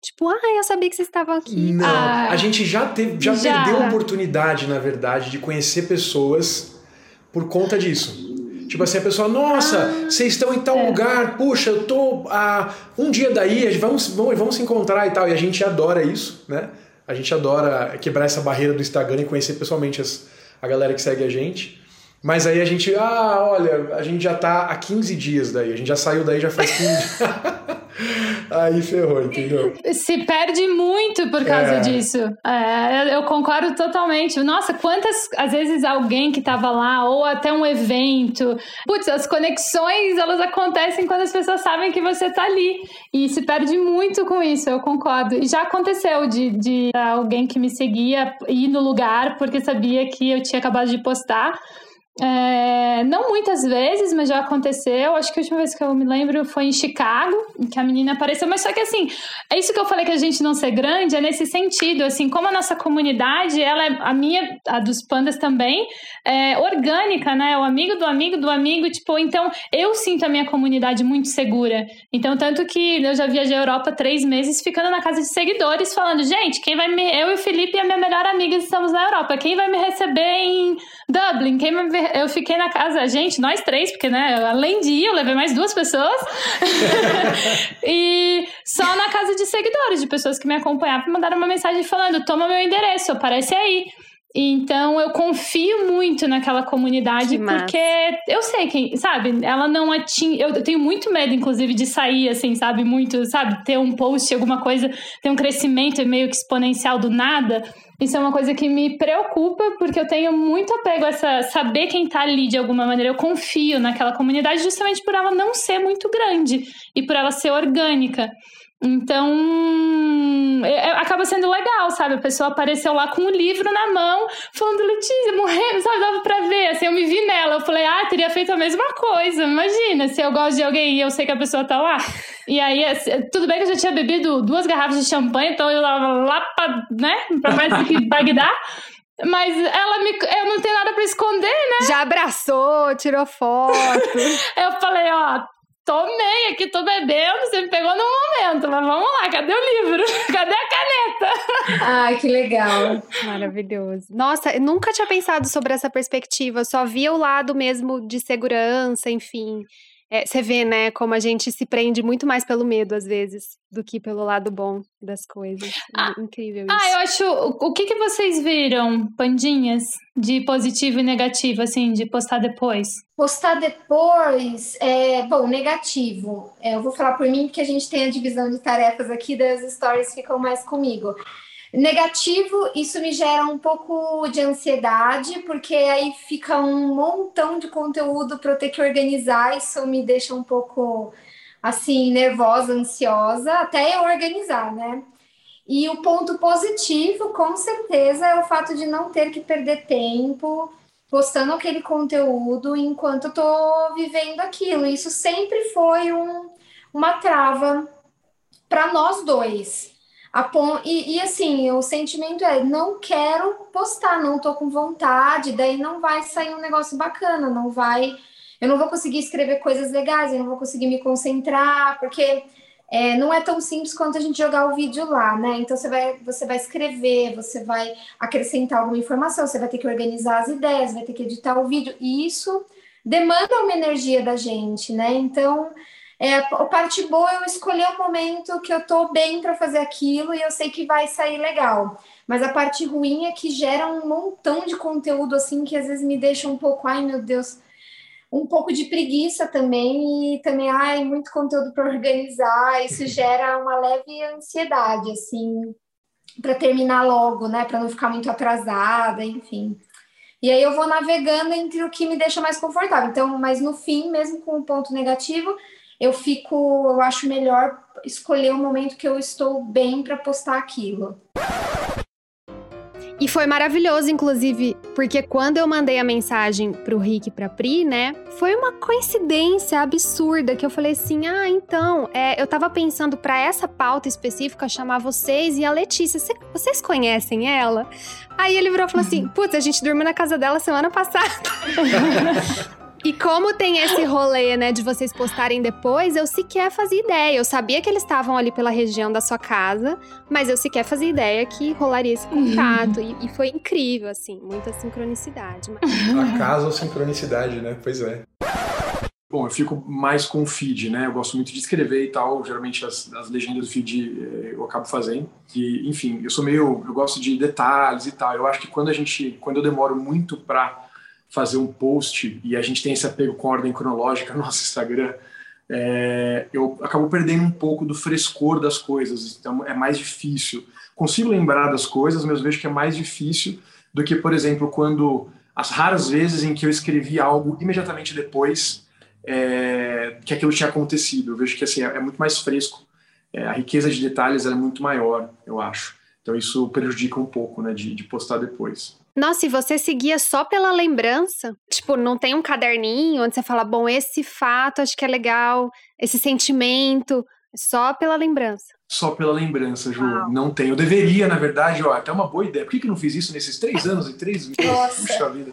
Tipo, ah, eu sabia que vocês estavam aqui. Não, Ah, a gente já, teve, já, já. perdeu a oportunidade, na verdade, de conhecer pessoas por conta disso. Tipo assim, a pessoa, nossa, Ah, vocês estão em tal é. lugar, puxa, eu tô a um dia daí, vamos, vamos, vamos se encontrar e tal. E a gente adora isso, né? A gente adora quebrar essa barreira do Instagram e conhecer pessoalmente as, a galera que segue a gente. Mas aí a gente, ah, olha, a gente já tá há 15 dias daí, a gente já saiu daí já faz 15 dias. aí ferrou, entendeu? Se perde muito por causa É. disso. É, eu- concordo totalmente. Nossa, quantas, às vezes, alguém que tava lá, ou até um evento. Putz, as conexões, elas acontecem quando as pessoas sabem que você tá ali. E se perde muito com isso, eu concordo. E já aconteceu de, de alguém que me seguia ir no lugar porque sabia que eu tinha acabado de postar. É, não muitas vezes, mas já aconteceu. Acho que a última vez que eu me lembro foi em Chicago, que a menina apareceu. Mas só que assim, é isso que eu falei que a gente não ser grande, é nesse sentido. Assim, como a nossa comunidade, ela é a minha, a dos pandas também, é orgânica, né? O amigo do amigo do amigo, tipo, então eu sinto a minha comunidade muito segura. Então, tanto que eu já viajei a Europa três meses ficando na casa de seguidores, falando, gente, quem vai me. Eu e o Felipe e a minha melhor amiga estamos na Europa. Quem vai me receber em Dublin? Quem eu fiquei na casa, gente, nós três, porque, né, além de ir, eu levei mais duas pessoas. e só na casa de seguidores, de pessoas que me acompanhavam, mandaram uma mensagem falando: toma meu endereço, aparece aí. Então eu confio muito naquela comunidade porque eu sei quem, sabe? Ela não atinge. Eu tenho muito medo, inclusive, de sair assim, sabe? Muito, sabe? Ter um post, alguma coisa, ter um crescimento meio que exponencial do nada. Isso é uma coisa que me preocupa, porque eu tenho muito apego a essa, saber quem tá ali de alguma maneira. Eu confio naquela comunidade justamente por ela não ser muito grande e por ela ser orgânica. Então, é, é, acaba sendo legal, sabe? A pessoa apareceu lá com um livro na mão, falando, Letícia, morrendo, sabe? Dava pra ver, assim, eu me vi nela. Eu falei, ah, teria feito a mesma coisa. Imagina, se eu gosto de alguém e eu sei que a pessoa tá lá. E aí, assim, tudo bem que eu já tinha bebido duas garrafas de champanhe, então eu tava lá pra, né, pra mais que Bagdá. Mas ela me. Eu não tenho nada pra esconder, né? Já abraçou, tirou foto. eu falei, ó, tomei aqui, tô bebendo, você me pegou no momento, mas vamos lá, cadê o livro? Cadê a caneta? Ai, que legal. Maravilhoso. Nossa, eu nunca tinha pensado sobre essa perspectiva, só via o lado mesmo de segurança, enfim. É, você vê, né, como a gente se prende muito mais pelo medo, às vezes, do que pelo lado bom das coisas. É ah, Incrível isso. Ah, eu acho. O que, que vocês viram, pandinhas, de positivo e negativo, assim, de postar depois? Postar depois, é, bom, negativo. É, eu vou falar por mim, porque a gente tem a divisão de tarefas aqui, das stories ficam mais comigo. Negativo, isso me gera um pouco de ansiedade, porque aí fica um montão de conteúdo para eu ter que organizar, isso me deixa um pouco assim, nervosa, ansiosa, até eu organizar, né? E o ponto positivo, com certeza, é o fato de não ter que perder tempo postando aquele conteúdo enquanto eu tô vivendo aquilo. Isso sempre foi um, uma trava para nós dois. E, e, assim, o sentimento é: não quero postar, não tô com vontade, daí não vai sair um negócio bacana, não vai. Eu não vou conseguir escrever coisas legais, eu não vou conseguir me concentrar, porque é, não é tão simples quanto a gente jogar o vídeo lá, né? Então você vai, você vai escrever, você vai acrescentar alguma informação, você vai ter que organizar as ideias, vai ter que editar o vídeo, e isso demanda uma energia da gente, né? Então é, a parte boa é eu escolher o momento que eu tô bem para fazer aquilo e eu sei que vai sair legal. Mas a parte ruim é que gera um montão de conteúdo assim que às vezes me deixa um pouco, ai meu Deus, um pouco de preguiça também e também, ai, muito conteúdo para organizar. Isso gera uma leve ansiedade, assim, para terminar logo, né? Para não ficar muito atrasada, enfim. E aí eu vou navegando entre o que me deixa mais confortável. Então, mas no fim, mesmo com o ponto negativo, eu fico, eu acho melhor escolher o momento que eu estou bem para postar aquilo. E foi maravilhoso, inclusive, porque quando eu mandei a mensagem pro Rick e pra Pri, né, foi uma coincidência absurda que eu falei assim: ah, então, é, eu tava pensando para essa pauta específica chamar vocês e a Letícia. Vocês conhecem ela? Aí ele virou e falou assim: putz, a gente dormiu na casa dela semana passada. E como tem esse rolê, né, de vocês postarem depois, eu sequer fazia ideia. Eu sabia que eles estavam ali pela região da sua casa, mas eu sequer fazia ideia que rolaria esse contato. Uhum. E, e, foi incrível, assim, muita sincronicidade. Mas... Acaso ou sincronicidade, né? Pois é. Bom, eu fico mais com o feed, né? Eu gosto muito de escrever e tal. Geralmente as, as legendas do feed eh, eu acabo fazendo. E, enfim, eu sou meio. Eu gosto de detalhes e tal. Eu acho que quando a gente. Quando eu demoro muito para fazer um post e a gente tem esse apego com ordem cronológica no nosso Instagram, é, eu acabo perdendo um pouco do frescor das coisas, então é mais difícil. Consigo lembrar das coisas, mas vejo que é mais difícil do que, por exemplo, quando as raras vezes em que eu escrevi algo imediatamente depois é, que aquilo tinha acontecido. Eu vejo que assim, é, é muito mais fresco, é, a riqueza de detalhes é muito maior, eu acho. Então isso prejudica um pouco né, de, de postar depois. Nossa, e você seguia só pela lembrança? Tipo, não tem um caderninho onde você fala, bom, esse fato acho que é legal, esse sentimento, só pela lembrança. Só pela lembrança, Ju. Não tem. Eu deveria, na verdade, ó, até uma boa ideia. Por que, que não fiz isso nesses três anos e três meses? Nossa. Puxa vida.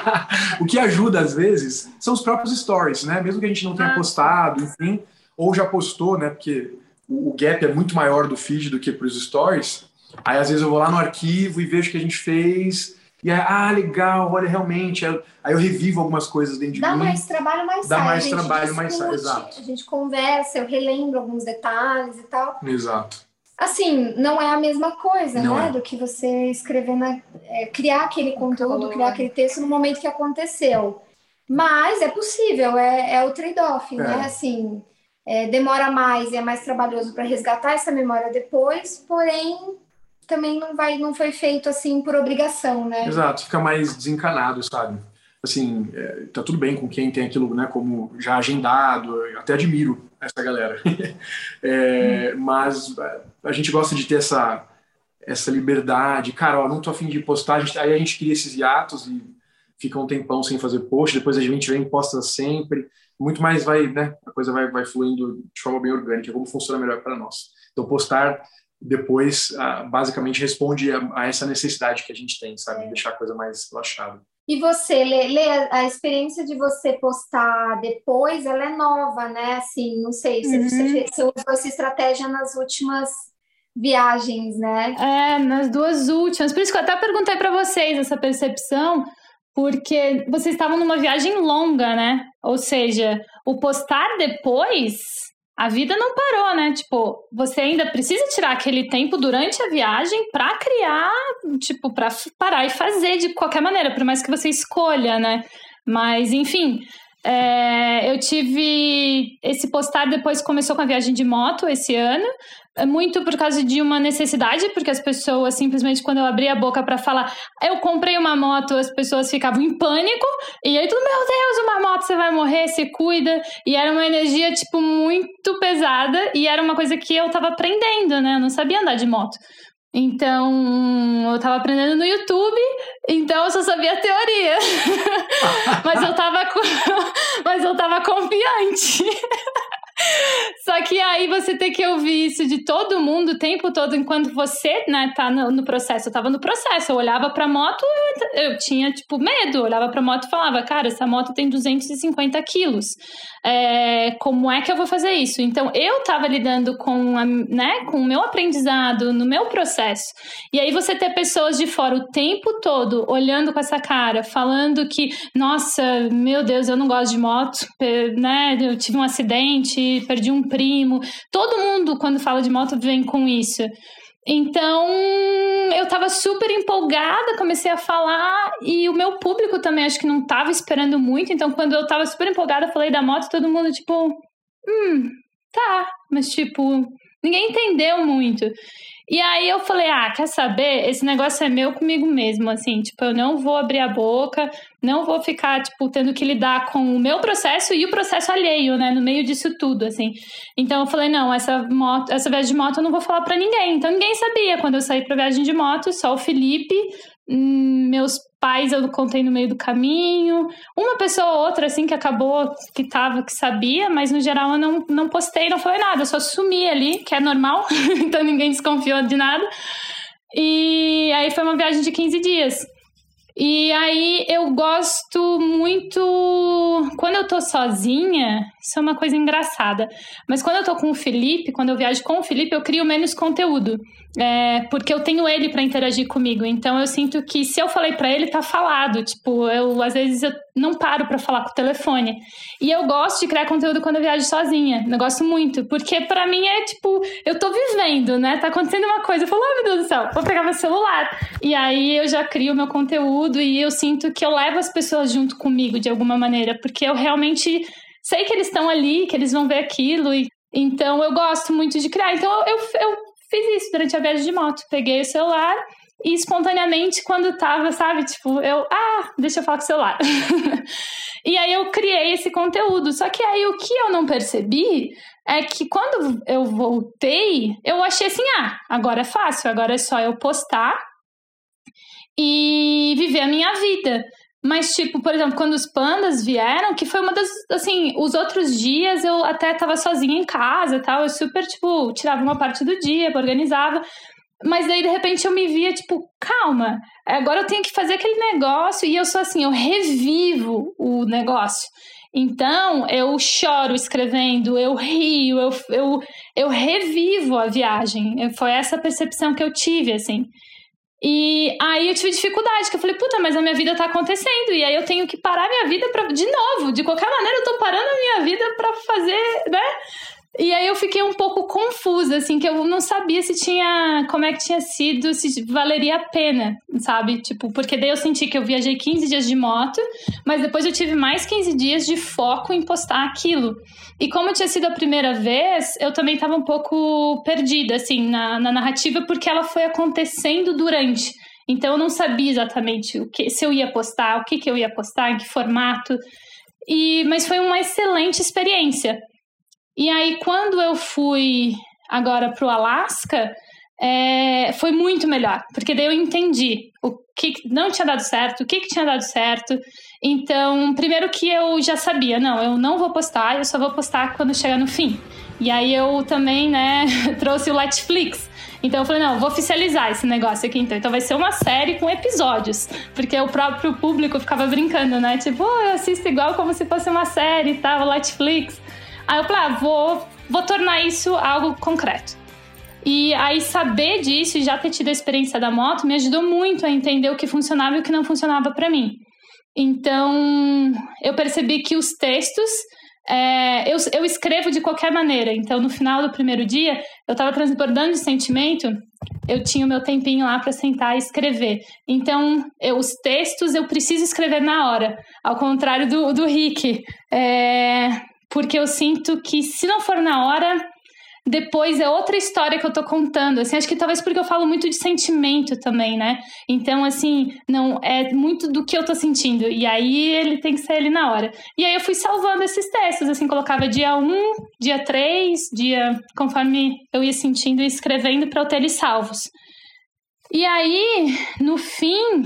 o que ajuda, às vezes, são os próprios stories, né? Mesmo que a gente não tenha Ah. postado, enfim, ou já postou, né? Porque o, o gap é muito maior do feed do que para os stories. Aí, às vezes, eu vou lá no arquivo e vejo o que a gente fez. E aí, ah, legal, olha, realmente. Aí eu- revivo algumas coisas dentro de Dá mim. mais trabalho, mais Dá sai. mais a gente trabalho, mais sai, exato. A gente conversa, eu relembro alguns detalhes e tal. Exato. Assim, não é a mesma coisa, Não né? é. Do que você escrever na. é, criar aquele conteúdo, criar aquele texto no momento que aconteceu. Mas é possível, é, é o trade-off, né? É. Assim, é, demora mais e é mais trabalhoso para resgatar essa memória depois, porém também não vai, não foi feito assim por obrigação, né? Exato, fica mais desencanado, sabe? Assim, é, tá tudo bem com quem tem aquilo, né, como já agendado, eu até admiro essa galera. É, Mas é, a gente gosta de ter essa, essa liberdade. Cara, ó, não tô afim de postar, a gente- aí a gente cria esses hiatos e fica um tempão sem fazer post, depois a gente vem e posta sempre. Muito mais vai, né, a coisa vai, vai fluindo de forma bem orgânica, como funciona melhor para nós. Então, postar depois, ah, basicamente, responde a, essa necessidade que a gente tem, sabe? Deixar a coisa mais relaxada. E você, Lê, Lê, a experiência de você postar depois, ela é nova, né? Assim, não sei, se Uhum. você, fez- você usou essa estratégia nas últimas viagens, né? É, nas duas últimas. Por isso que eu até perguntei pra vocês essa percepção, porque vocês estavam numa viagem longa, né? Ou seja, o postar depois, a vida não parou, né? Tipo, você ainda precisa tirar aquele tempo durante a viagem pra criar, tipo, pra f- parar e fazer de qualquer maneira, por mais que você escolha, né? Mas, enfim, é, eu tive. Esse postar depois começou com a viagem de moto esse ano. É muito por causa de uma necessidade, porque as pessoas simplesmente, quando eu abria a boca pra falar, eu comprei uma moto, as pessoas ficavam em pânico. E aí, tudo, meu Deus, uma moto, você vai morrer, se cuida. E era uma energia, tipo, muito pesada. E era uma coisa que eu tava aprendendo, né? Eu não sabia andar de moto. Então, eu tava aprendendo no YouTube, então eu só sabia a teoria. mas eu tava co- mas eu tava confiante. Só que aí você tem que ouvir isso de todo mundo o tempo todo, enquanto você, né, tá no, no processo. Eu tava no processo, eu olhava pra moto, eu, tinha, tipo, medo. Eu olhava pra moto e falava, cara, essa moto tem 250 quilos. É, como é que eu vou fazer isso? Então, eu tava lidando com, a, né, com o meu aprendizado, no meu processo. E aí você ter pessoas de fora o tempo todo olhando com essa cara, falando que, nossa, meu Deus, eu não gosto de moto, né? Eu tive um acidente, perdi um primo. Todo mundo, quando fala de moto, vem com isso. Então, eu tava super empolgada, comecei a falar e o meu público também acho que não tava esperando muito. Então, quando eu tava super empolgada, falei da moto, todo mundo tipo, hum, tá, mas tipo, ninguém entendeu muito. E aí eu falei, ah, quer saber? Esse negócio é meu comigo mesmo, assim, tipo, eu não vou abrir a boca, não vou ficar, tipo, tendo que lidar com o meu processo e o processo alheio, né, no meio disso tudo, assim. Então eu falei, não, essa moto, essa viagem de moto eu não vou falar pra ninguém. Então ninguém sabia quando eu saí pra viagem de moto, só o Felipe, hum, meus pais eu contei no meio do caminho, uma pessoa ou outra, assim, que acabou, que tava, que sabia, mas no geral eu não, não postei, não falei nada, eu só sumi ali, que é normal, então ninguém desconfiou de nada. E aí foi uma viagem de 15 dias. E aí eu gosto muito. Quando eu tô sozinha, isso é uma coisa engraçada. Mas quando eu tô com o Felipe, quando eu viajo com o Felipe, eu crio menos conteúdo. É, porque eu tenho ele para interagir comigo. Então eu sinto que se eu falei para ele, tá falado. Tipo, eu às vezes eu não paro para falar com o telefone. E eu gosto de criar conteúdo quando eu viajo sozinha. Eu gosto muito. Porque para mim é tipo, eu tô vivendo, né? Tá acontecendo uma coisa. Eu falo, ai meu Deus do céu, vou pegar meu celular. E aí eu já crio meu conteúdo e eu sinto que eu levo as pessoas junto comigo de alguma maneira. Porque eu realmente sei que eles estão ali, que eles vão ver aquilo. E, então eu gosto muito de criar. Então eu, eu fiz isso durante a viagem de moto. Peguei o celular e espontaneamente, quando tava, sabe, tipo, eu, ah, deixa eu falar com o celular. e aí eu criei esse conteúdo. Só que aí o que eu não percebi é que quando eu voltei, eu achei assim, ah, agora é fácil, agora é só eu postar. e viver a minha vida. Mas, tipo, por exemplo, quando os pandas vieram, que foi uma das. Assim, os outros dias eu até tava sozinha em casa e tal. Eu super, tipo, tirava uma parte do dia, organizava. Mas daí, de repente, eu me via, tipo, calma, agora eu tenho que fazer aquele negócio. E eu sou assim, eu revivo o negócio. Então, eu choro escrevendo, eu rio, eu, eu, eu revivo a viagem. Foi essa percepção que eu tive, assim. E aí eu tive dificuldade, que eu falei, puta, mas a minha vida tá acontecendo. E aí eu tenho que parar minha vida pra, de novo. De qualquer maneira, eu tô parando a minha vida pra fazer, né? E aí eu fiquei um pouco confusa, assim, que eu não sabia se tinha. como é que tinha sido, se valeria a pena, sabe? Tipo, porque daí eu senti que eu viajei 15 dias de moto, mas depois eu tive mais 15 dias de foco em postar aquilo. E como tinha sido a primeira vez, eu também estava um pouco perdida, assim, na, na narrativa, porque ela foi acontecendo durante. Então eu não sabia exatamente o que, se eu ia postar, o que, que eu ia postar, em que formato. E, mas foi uma excelente experiência. E aí, quando eu fui agora para o Alasca, é, foi muito melhor, porque daí eu entendi o que não tinha dado certo, o que, que tinha dado certo. Então, primeiro que eu já sabia, não, eu não vou postar, eu só vou postar quando chegar no fim. E aí eu também, né, trouxe o Netflix. Então eu falei, não, vou oficializar esse negócio aqui então. Então vai ser uma série com episódios. Porque o próprio público ficava brincando, né? Tipo, oh, eu assisto igual como se fosse uma série e tal, Netflix. Aí eu falei, ah, vou, vou tornar isso algo concreto. E aí saber disso e já ter tido a experiência da moto me ajudou muito a entender o que funcionava e o que não funcionava para mim. Então, eu percebi que os textos é, eu, eu escrevo de qualquer maneira. Então, no final do primeiro dia, eu estava transbordando de sentimento, eu tinha o meu tempinho lá para sentar e escrever. Então, eu, os textos eu preciso escrever na hora, ao contrário do, do Rick. É, porque eu sinto que se não for na hora, depois é outra história que eu tô contando. Assim, acho que talvez porque eu falo muito de sentimento também, né? Então, assim, não é muito do que eu tô sentindo. E aí ele tem que ser ali na hora. E aí eu fui salvando esses textos, assim, colocava dia 1, dia 3, dia conforme eu ia sentindo e escrevendo para eu ter eles salvos. E aí, no fim,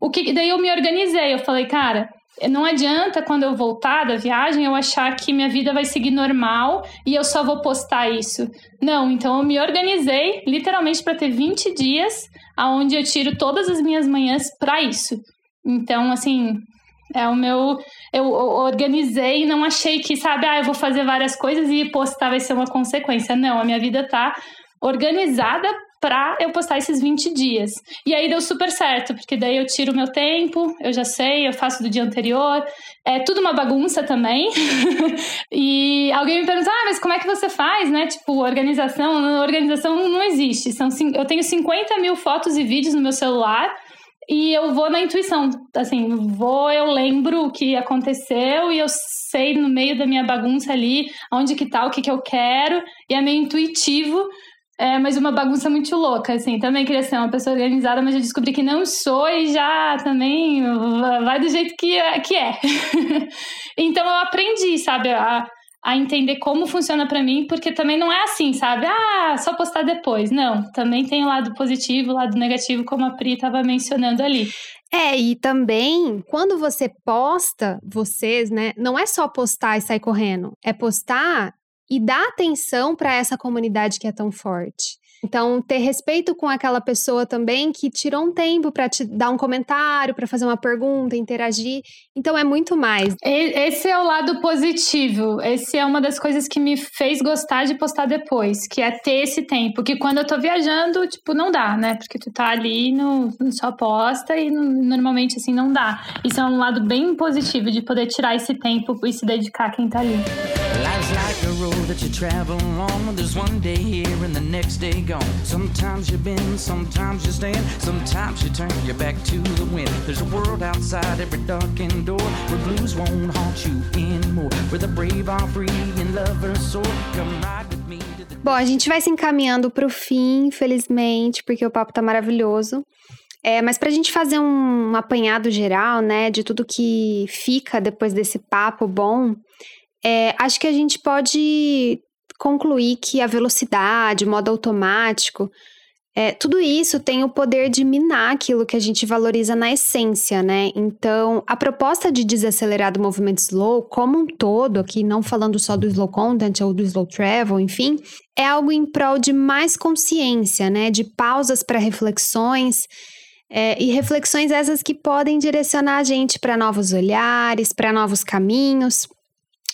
o que daí eu me organizei, eu falei, cara, não adianta quando eu voltar da viagem eu achar que minha vida vai seguir normal e eu só vou postar isso. Não, então eu me organizei literalmente para ter 20 dias aonde eu tiro todas as minhas manhãs para isso. Então, assim, é o meu. Eu organizei e não achei que, sabe, ah, eu vou fazer várias coisas e postar vai ser uma consequência. Não, a minha vida tá organizada para eu postar esses 20 dias. E aí deu super certo, porque daí eu tiro o meu tempo, eu já sei, eu faço do dia anterior. É tudo uma bagunça também. e alguém me pergunta, ah, mas como é que você faz, né? Tipo, organização. Organização não existe. São, eu tenho 50 mil fotos e vídeos no meu celular. E eu vou na intuição, assim, vou, eu lembro o que aconteceu e eu sei no meio da minha bagunça ali onde que tá, o que que eu quero, e é meio intuitivo, é, mas uma bagunça muito louca, assim. Também queria ser uma pessoa organizada, mas eu descobri que não sou e já também vai do jeito que é. Que é. então eu aprendi, sabe, a, a entender como funciona para mim, porque também não é assim, sabe? Ah, só postar depois. Não, também tem o lado positivo, o lado negativo, como a Pri estava mencionando ali. É, e também, quando você posta, vocês, né, não é só postar e sair correndo, é postar e dar atenção para essa comunidade que é tão forte. Então, ter respeito com aquela pessoa também que tirou um tempo para te dar um comentário, para fazer uma pergunta, interagir. Então, é muito mais. Esse é o lado positivo. Esse é uma das coisas que me fez gostar de postar depois, que é ter esse tempo. Que quando eu tô viajando, tipo, não dá, né? Porque tu tá ali no, no só posta e no, normalmente assim não dá. Isso é um lado bem positivo de poder tirar esse tempo e se dedicar a quem tá ali. Life's like a road that you travel on. There's one day here and the next day gone. Sometimes you bend, sometimes you stand, sometimes you turn your back to the wind. There's a world outside every darkened door where blues won't haunt you anymore. Where the brave are free and lovers soar. Come ride with me. Bom, a gente vai se encaminhando para o fim, infelizmente, porque o papo tá maravilhoso. É, mas para a gente fazer um apanhado geral, né, de tudo que fica depois desse papo bom, é, acho que a gente pode concluir que a velocidade, o modo automático, É, tudo isso tem o poder de minar aquilo que a gente valoriza na essência, né? Então, a proposta de desacelerar do movimento slow, como um todo, aqui não falando só do slow content ou do slow travel, enfim, é algo em prol de mais consciência, né? De pausas para reflexões. É, e reflexões essas que podem direcionar a gente para novos olhares, para novos caminhos.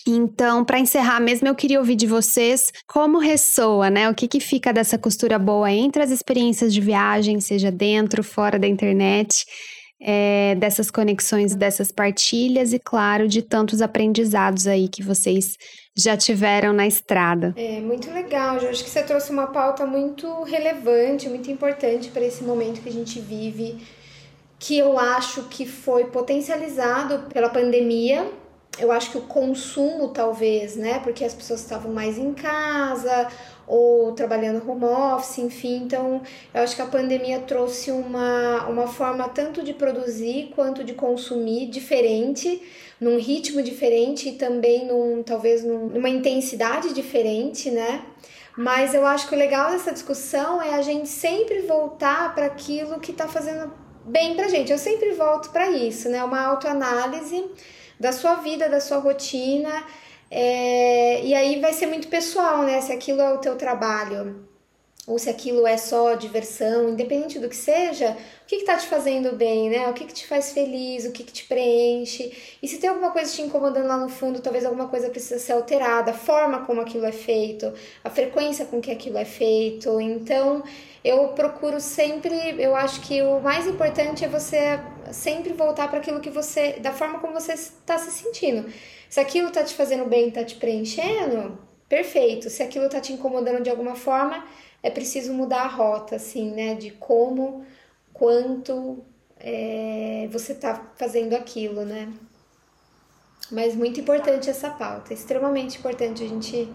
Então, para encerrar mesmo, eu queria ouvir de vocês como ressoa, né? O que, que fica dessa costura boa entre as experiências de viagem, seja dentro, fora da internet, é, dessas conexões, dessas partilhas e, claro, de tantos aprendizados aí que vocês já tiveram na estrada. É muito legal, eu acho que você trouxe uma pauta muito relevante, muito importante para esse momento que a gente vive, que eu acho que foi potencializado pela pandemia eu acho que o consumo talvez, né? Porque as pessoas estavam mais em casa ou trabalhando home office, enfim. Então, eu acho que a pandemia trouxe uma, uma forma tanto de produzir quanto de consumir diferente, num ritmo diferente e também num talvez num, numa intensidade diferente, né? Mas eu acho que o legal dessa discussão é a gente sempre voltar para aquilo que está fazendo bem pra gente. Eu sempre volto para isso, né? Uma autoanálise da sua vida, da sua rotina. É, e aí vai ser muito pessoal, né? Se aquilo é o teu trabalho ou se aquilo é só diversão, independente do que seja, o que está te fazendo bem, né? O que, que te faz feliz, o que, que te preenche. E se tem alguma coisa te incomodando lá no fundo, talvez alguma coisa precisa ser alterada, a forma como aquilo é feito, a frequência com que aquilo é feito. Então, eu procuro sempre, eu acho que o mais importante é você sempre voltar para aquilo que você, da forma como você está se sentindo. Se aquilo está te fazendo bem, está te preenchendo, perfeito. Se aquilo está te incomodando de alguma forma, é preciso mudar a rota, assim, né? De como, quanto é, você está fazendo aquilo, né? Mas muito importante essa pauta, extremamente importante a gente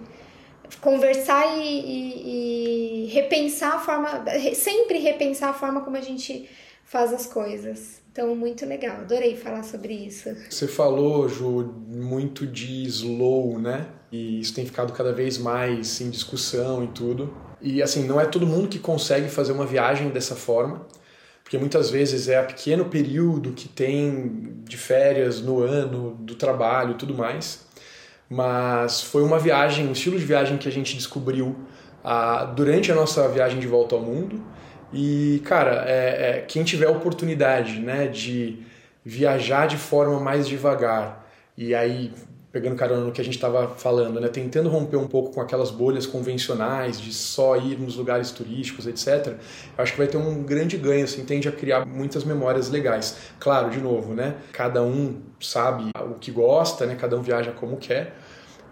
conversar e, e, e, repensar a forma, sempre repensar a forma como a gente faz as coisas. Então, muito legal, adorei falar sobre isso. Você falou, Ju, muito de slow, né? E isso tem ficado cada vez mais em discussão e tudo. E assim, não é todo mundo que consegue fazer uma viagem dessa forma, porque muitas vezes é a pequeno período que tem de férias no ano, do trabalho tudo mais. Mas foi uma viagem, um estilo de viagem que a gente descobriu ah, durante a nossa viagem de volta ao mundo. E, cara, é, é, quem tiver oportunidade né, de viajar de forma mais devagar, e aí pegando carona no que a gente estava falando, né? tentando romper um pouco com aquelas bolhas convencionais de só ir nos lugares turísticos, etc. Eu acho que vai ter um grande ganho, assim, tende a criar muitas memórias legais. Claro, de novo, né? Cada um sabe o que gosta, né? Cada um viaja como quer.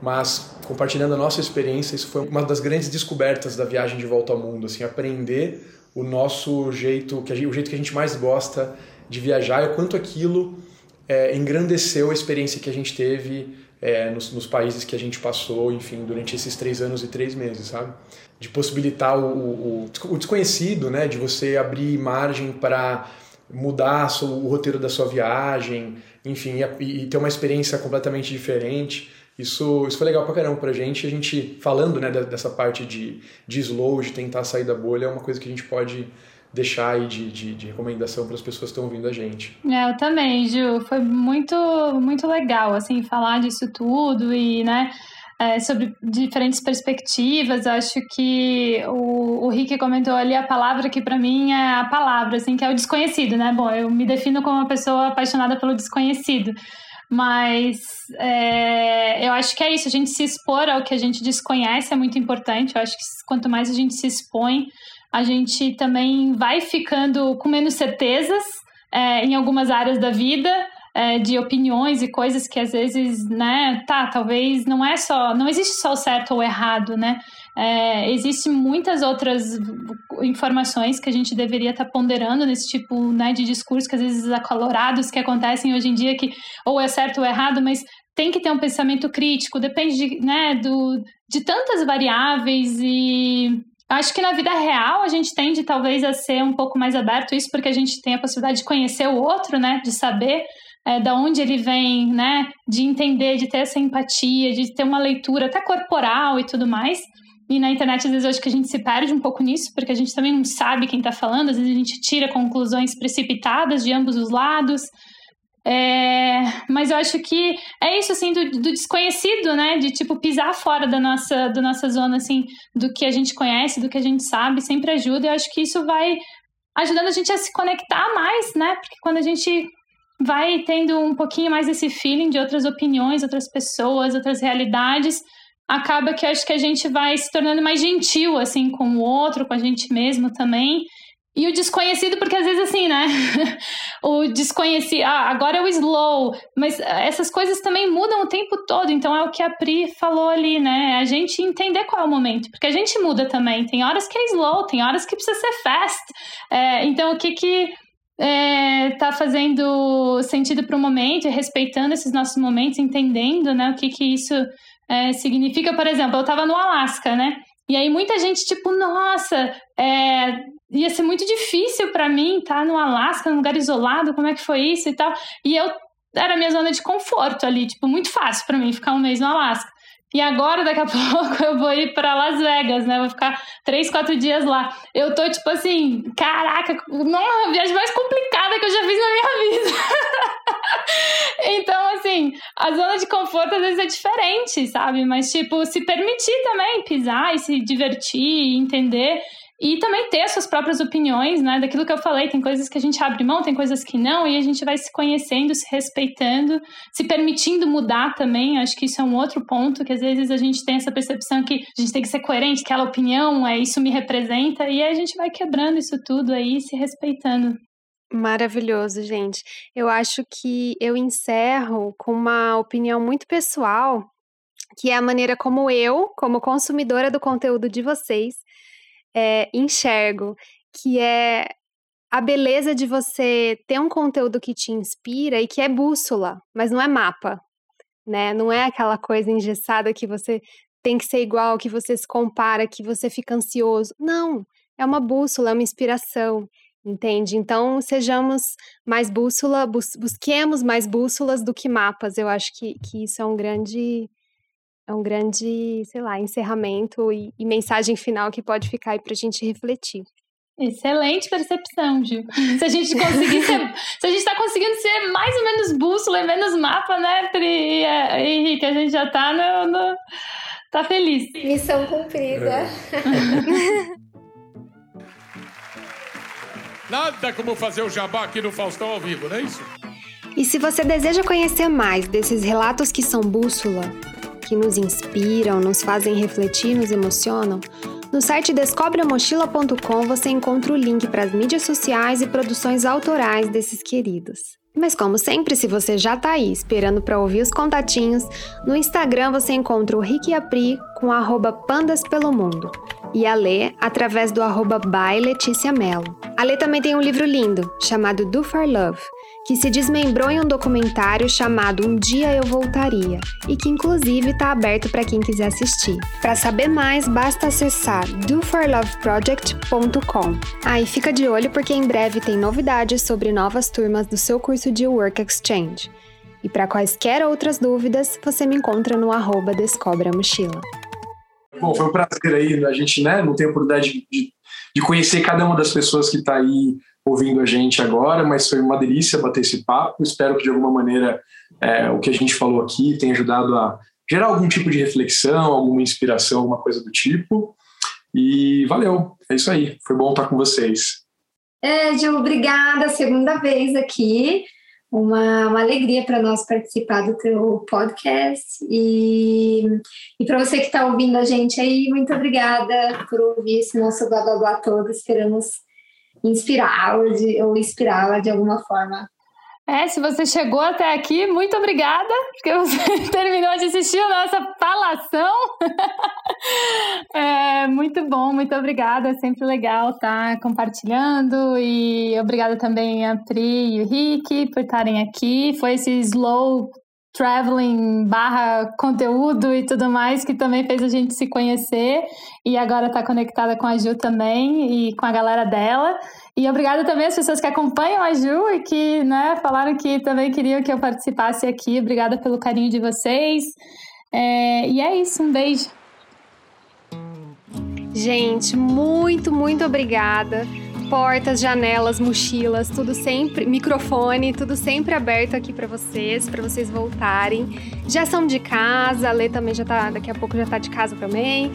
Mas compartilhando a nossa experiência, isso foi uma das grandes descobertas da viagem de volta ao mundo, assim, aprender o nosso jeito, que gente, o jeito que a gente mais gosta de viajar e o quanto aquilo é, engrandeceu a experiência que a gente teve é, nos, nos, países que a gente passou, enfim, durante esses três anos e três meses, sabe? De possibilitar o, o, o desconhecido, né? De você abrir margem para mudar o roteiro da sua viagem, enfim, e, e, ter uma experiência completamente diferente. Isso, isso foi legal pra caramba pra gente. A gente, falando né, dessa parte de, de slow, de tentar sair da bolha, é uma coisa que a gente pode deixar aí de, de, de recomendação para as pessoas que estão ouvindo a gente. É, eu também, Ju. Foi muito, muito legal, assim, falar disso tudo e, né, é, sobre diferentes perspectivas. Acho que o, o Rick comentou ali a palavra que para mim é a palavra, assim, que é o desconhecido, né? Bom, eu me defino como uma pessoa apaixonada pelo desconhecido. Mas é, eu acho que é isso, a gente se expor ao que a gente desconhece é muito importante. Eu acho que quanto mais a gente se expõe, a gente também vai ficando com menos certezas é, em algumas áreas da vida, é, de opiniões e coisas que às vezes, né, tá, talvez não é só, não existe só o certo ou o errado, né? É, Existem muitas outras informações que a gente deveria estar tá ponderando nesse tipo né, de discurso, que às vezes acalorados que acontecem hoje em dia, que ou é certo ou errado, mas tem que ter um pensamento crítico, depende de, né, do, de tantas variáveis e Acho que na vida real a gente tende talvez a ser um pouco mais aberto isso porque a gente tem a possibilidade de conhecer o outro, né? De saber é, da onde ele vem, né? De entender, de ter essa empatia, de ter uma leitura até corporal e tudo mais. E na internet, às vezes, eu acho que a gente se perde um pouco nisso, porque a gente também não sabe quem está falando, às vezes a gente tira conclusões precipitadas de ambos os lados. É, mas eu acho que é isso, assim, do, do, desconhecido, né? De, tipo, pisar fora da nossa, da nossa zona, assim, do que a gente conhece, do que a gente sabe, sempre ajuda. Eu acho que isso vai ajudando a gente a se conectar mais, né? Porque quando a gente vai tendo um pouquinho mais esse feeling de outras opiniões, outras pessoas, outras realidades, acaba que eu acho que a gente vai se tornando mais gentil, assim, com o outro, com a gente mesmo também. E o desconhecido, porque às vezes assim, né? o desconhecido, ah, agora é o slow, mas essas coisas também mudam o tempo todo, então é o que a Pri falou ali, né? A gente entender qual é o momento, porque a gente muda também. Tem horas que é slow, tem horas que precisa ser fast. É, então, o que que é, tá fazendo sentido para o momento, respeitando esses nossos momentos, entendendo, né? O que que isso é, significa, por exemplo, eu estava no Alasca, né? E aí muita gente, tipo, nossa, é, ia ser muito difícil para mim estar tá no Alasca, num lugar isolado, como é que foi isso e tal. E eu era minha zona de conforto ali, tipo, muito fácil para mim ficar um mês no Alasca. E agora, daqui a pouco, eu vou ir para Las Vegas, né? Vou ficar três, quatro dias lá. Eu tô, tipo assim, caraca, não, a viagem mais complicada que eu já fiz na minha vida. então, assim, a zona de conforto às vezes é diferente, sabe? Mas, tipo, se permitir também pisar e se divertir, entender e também ter as suas próprias opiniões, né? Daquilo que eu falei, tem coisas que a gente abre mão, tem coisas que não, e a gente vai se conhecendo, se respeitando, se permitindo mudar também. Acho que isso é um outro ponto, que às vezes a gente tem essa percepção que a gente tem que ser coerente, aquela opinião, é isso me representa, e aí a gente vai quebrando isso tudo aí, se respeitando. Maravilhoso, gente. Eu acho que eu encerro com uma opinião muito pessoal, que é a maneira como eu, como consumidora do conteúdo de vocês, é, enxergo, que é a beleza de você ter um conteúdo que te inspira e que é bússola, mas não é mapa, né? Não é aquela coisa engessada que você tem que ser igual, que você se compara, que você fica ansioso. Não, é uma bússola, é uma inspiração, entende? Então, sejamos mais bússola, bus busquemos mais bússolas do que mapas. Eu acho que, que isso é um grande é um grande, sei lá, encerramento e, e mensagem final que pode ficar aí para a gente refletir. Excelente percepção, Gil. Se a gente conseguir ser, se a gente está conseguindo ser mais ou menos bússola e menos mapa, né, Pri e é, Henrique, a gente já está no, no, tá feliz. Missão cumprida. É. Nada como fazer o jabá aqui no Faustão ao vivo, não é isso? E se você deseja conhecer mais desses relatos que são bússola, que nos inspiram, nos fazem refletir, nos emocionam, no site descobreamochila.com você encontra o link para as mídias sociais e produções autorais desses queridos. Mas como sempre, se você já tá aí esperando para ouvir os contatinhos, no Instagram você encontra o Rick e a Pri com arroba pandas pelo mundo e a Lê através do arroba by Letícia Mello. A Lê também tem um livro lindo chamado Do For Love, que se desmembrou em um documentário chamado Um Dia Eu Voltaria e que inclusive está aberto para quem quiser assistir. Para saber mais, basta acessar doforloveproject.com. Ah, e fica de olho porque em breve tem novidades sobre novas turmas do seu curso de Work Exchange. E para quaisquer outras dúvidas, você me encontra no arroba Descobre a Mochila. Bom, foi um prazer aí, a gente né, não tem a oportunidade de, de conhecer cada uma das pessoas que está aí ouvindo a gente agora, mas foi uma delícia bater esse papo. Espero que de alguma maneira é, o que a gente falou aqui tenha ajudado a gerar algum tipo de reflexão, alguma inspiração, alguma coisa do tipo. E valeu, é isso aí. Foi bom estar com vocês. É, Gil, obrigada. Segunda vez aqui. Uma, uma alegria para nós participar do teu podcast. E, e para você que está ouvindo a gente aí, muito obrigada por ouvir esse nosso blá blá blá todo. Esperamos inspirá-la ou inspirá-la de alguma forma. É, se você chegou até aqui, muito obrigada, porque você terminou de assistir a nossa falação. é, muito bom, muito obrigada, é sempre legal estar compartilhando e obrigada também a Pri e o Rick por estarem aqui. Foi esse slow traveling barra conteúdo e tudo mais que também fez a gente se conhecer e agora está conectada com a Ju também e com a galera dela. E obrigada também às pessoas que acompanham a Ju e que né, falaram que também queriam que eu participasse aqui. Obrigada pelo carinho de vocês. É, e é isso, um beijo. Gente, muito, muito obrigada. Portas, janelas, mochilas, tudo sempre, microfone, tudo sempre aberto aqui para vocês, para vocês voltarem. Já são de casa, a Lê também já tá, daqui a pouco já tá de casa também.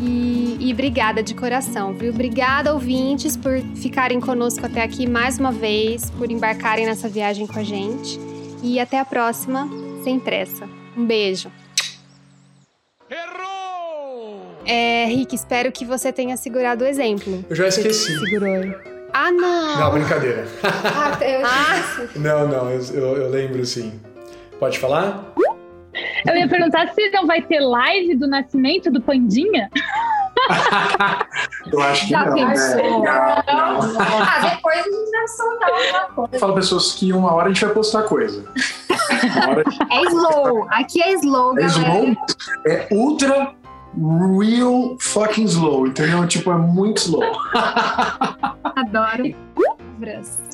E, e obrigada de coração, viu? Obrigada, ouvintes, por ficarem conosco até aqui mais uma vez, por embarcarem nessa viagem com a gente. E até a próxima, sem pressa. Um beijo. É, Rick, espero que você tenha segurado o exemplo. Eu já esqueci. Segurou. Ah, não! Não, brincadeira. Ah, eu Ah, Não, não, eu, eu- lembro sim. Pode falar? Eu ia perguntar se não vai ter live do nascimento do Pandinha. Eu acho que Já não, pensou? né? Ah, depois a gente vai soltar alguma coisa. Fala pessoas que uma hora a gente vai postar coisa. Uma hora é slow. Aqui é slow, é galera. slow, é ultra real fucking slow, entendeu? Tipo, é muito slow. Adoro.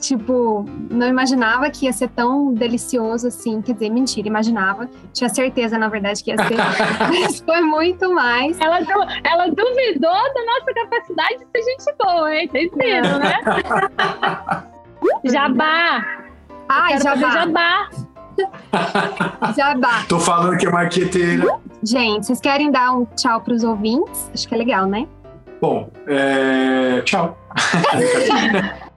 Tipo, não imaginava que ia ser tão delicioso assim. Quer dizer, mentira, imaginava. Tinha certeza, na verdade, que ia ser. Mas foi muito mais. Ela, du- ela duvidou da nossa capacidade de ser gente boa, hein? Vocês viram, né? Jabá! Ai, jabá. jabá. Jabá. Tô falando que é marqueteira. Gente, vocês querem dar um tchau pros ouvintes? Acho que é legal, né? Bom, é... tchau.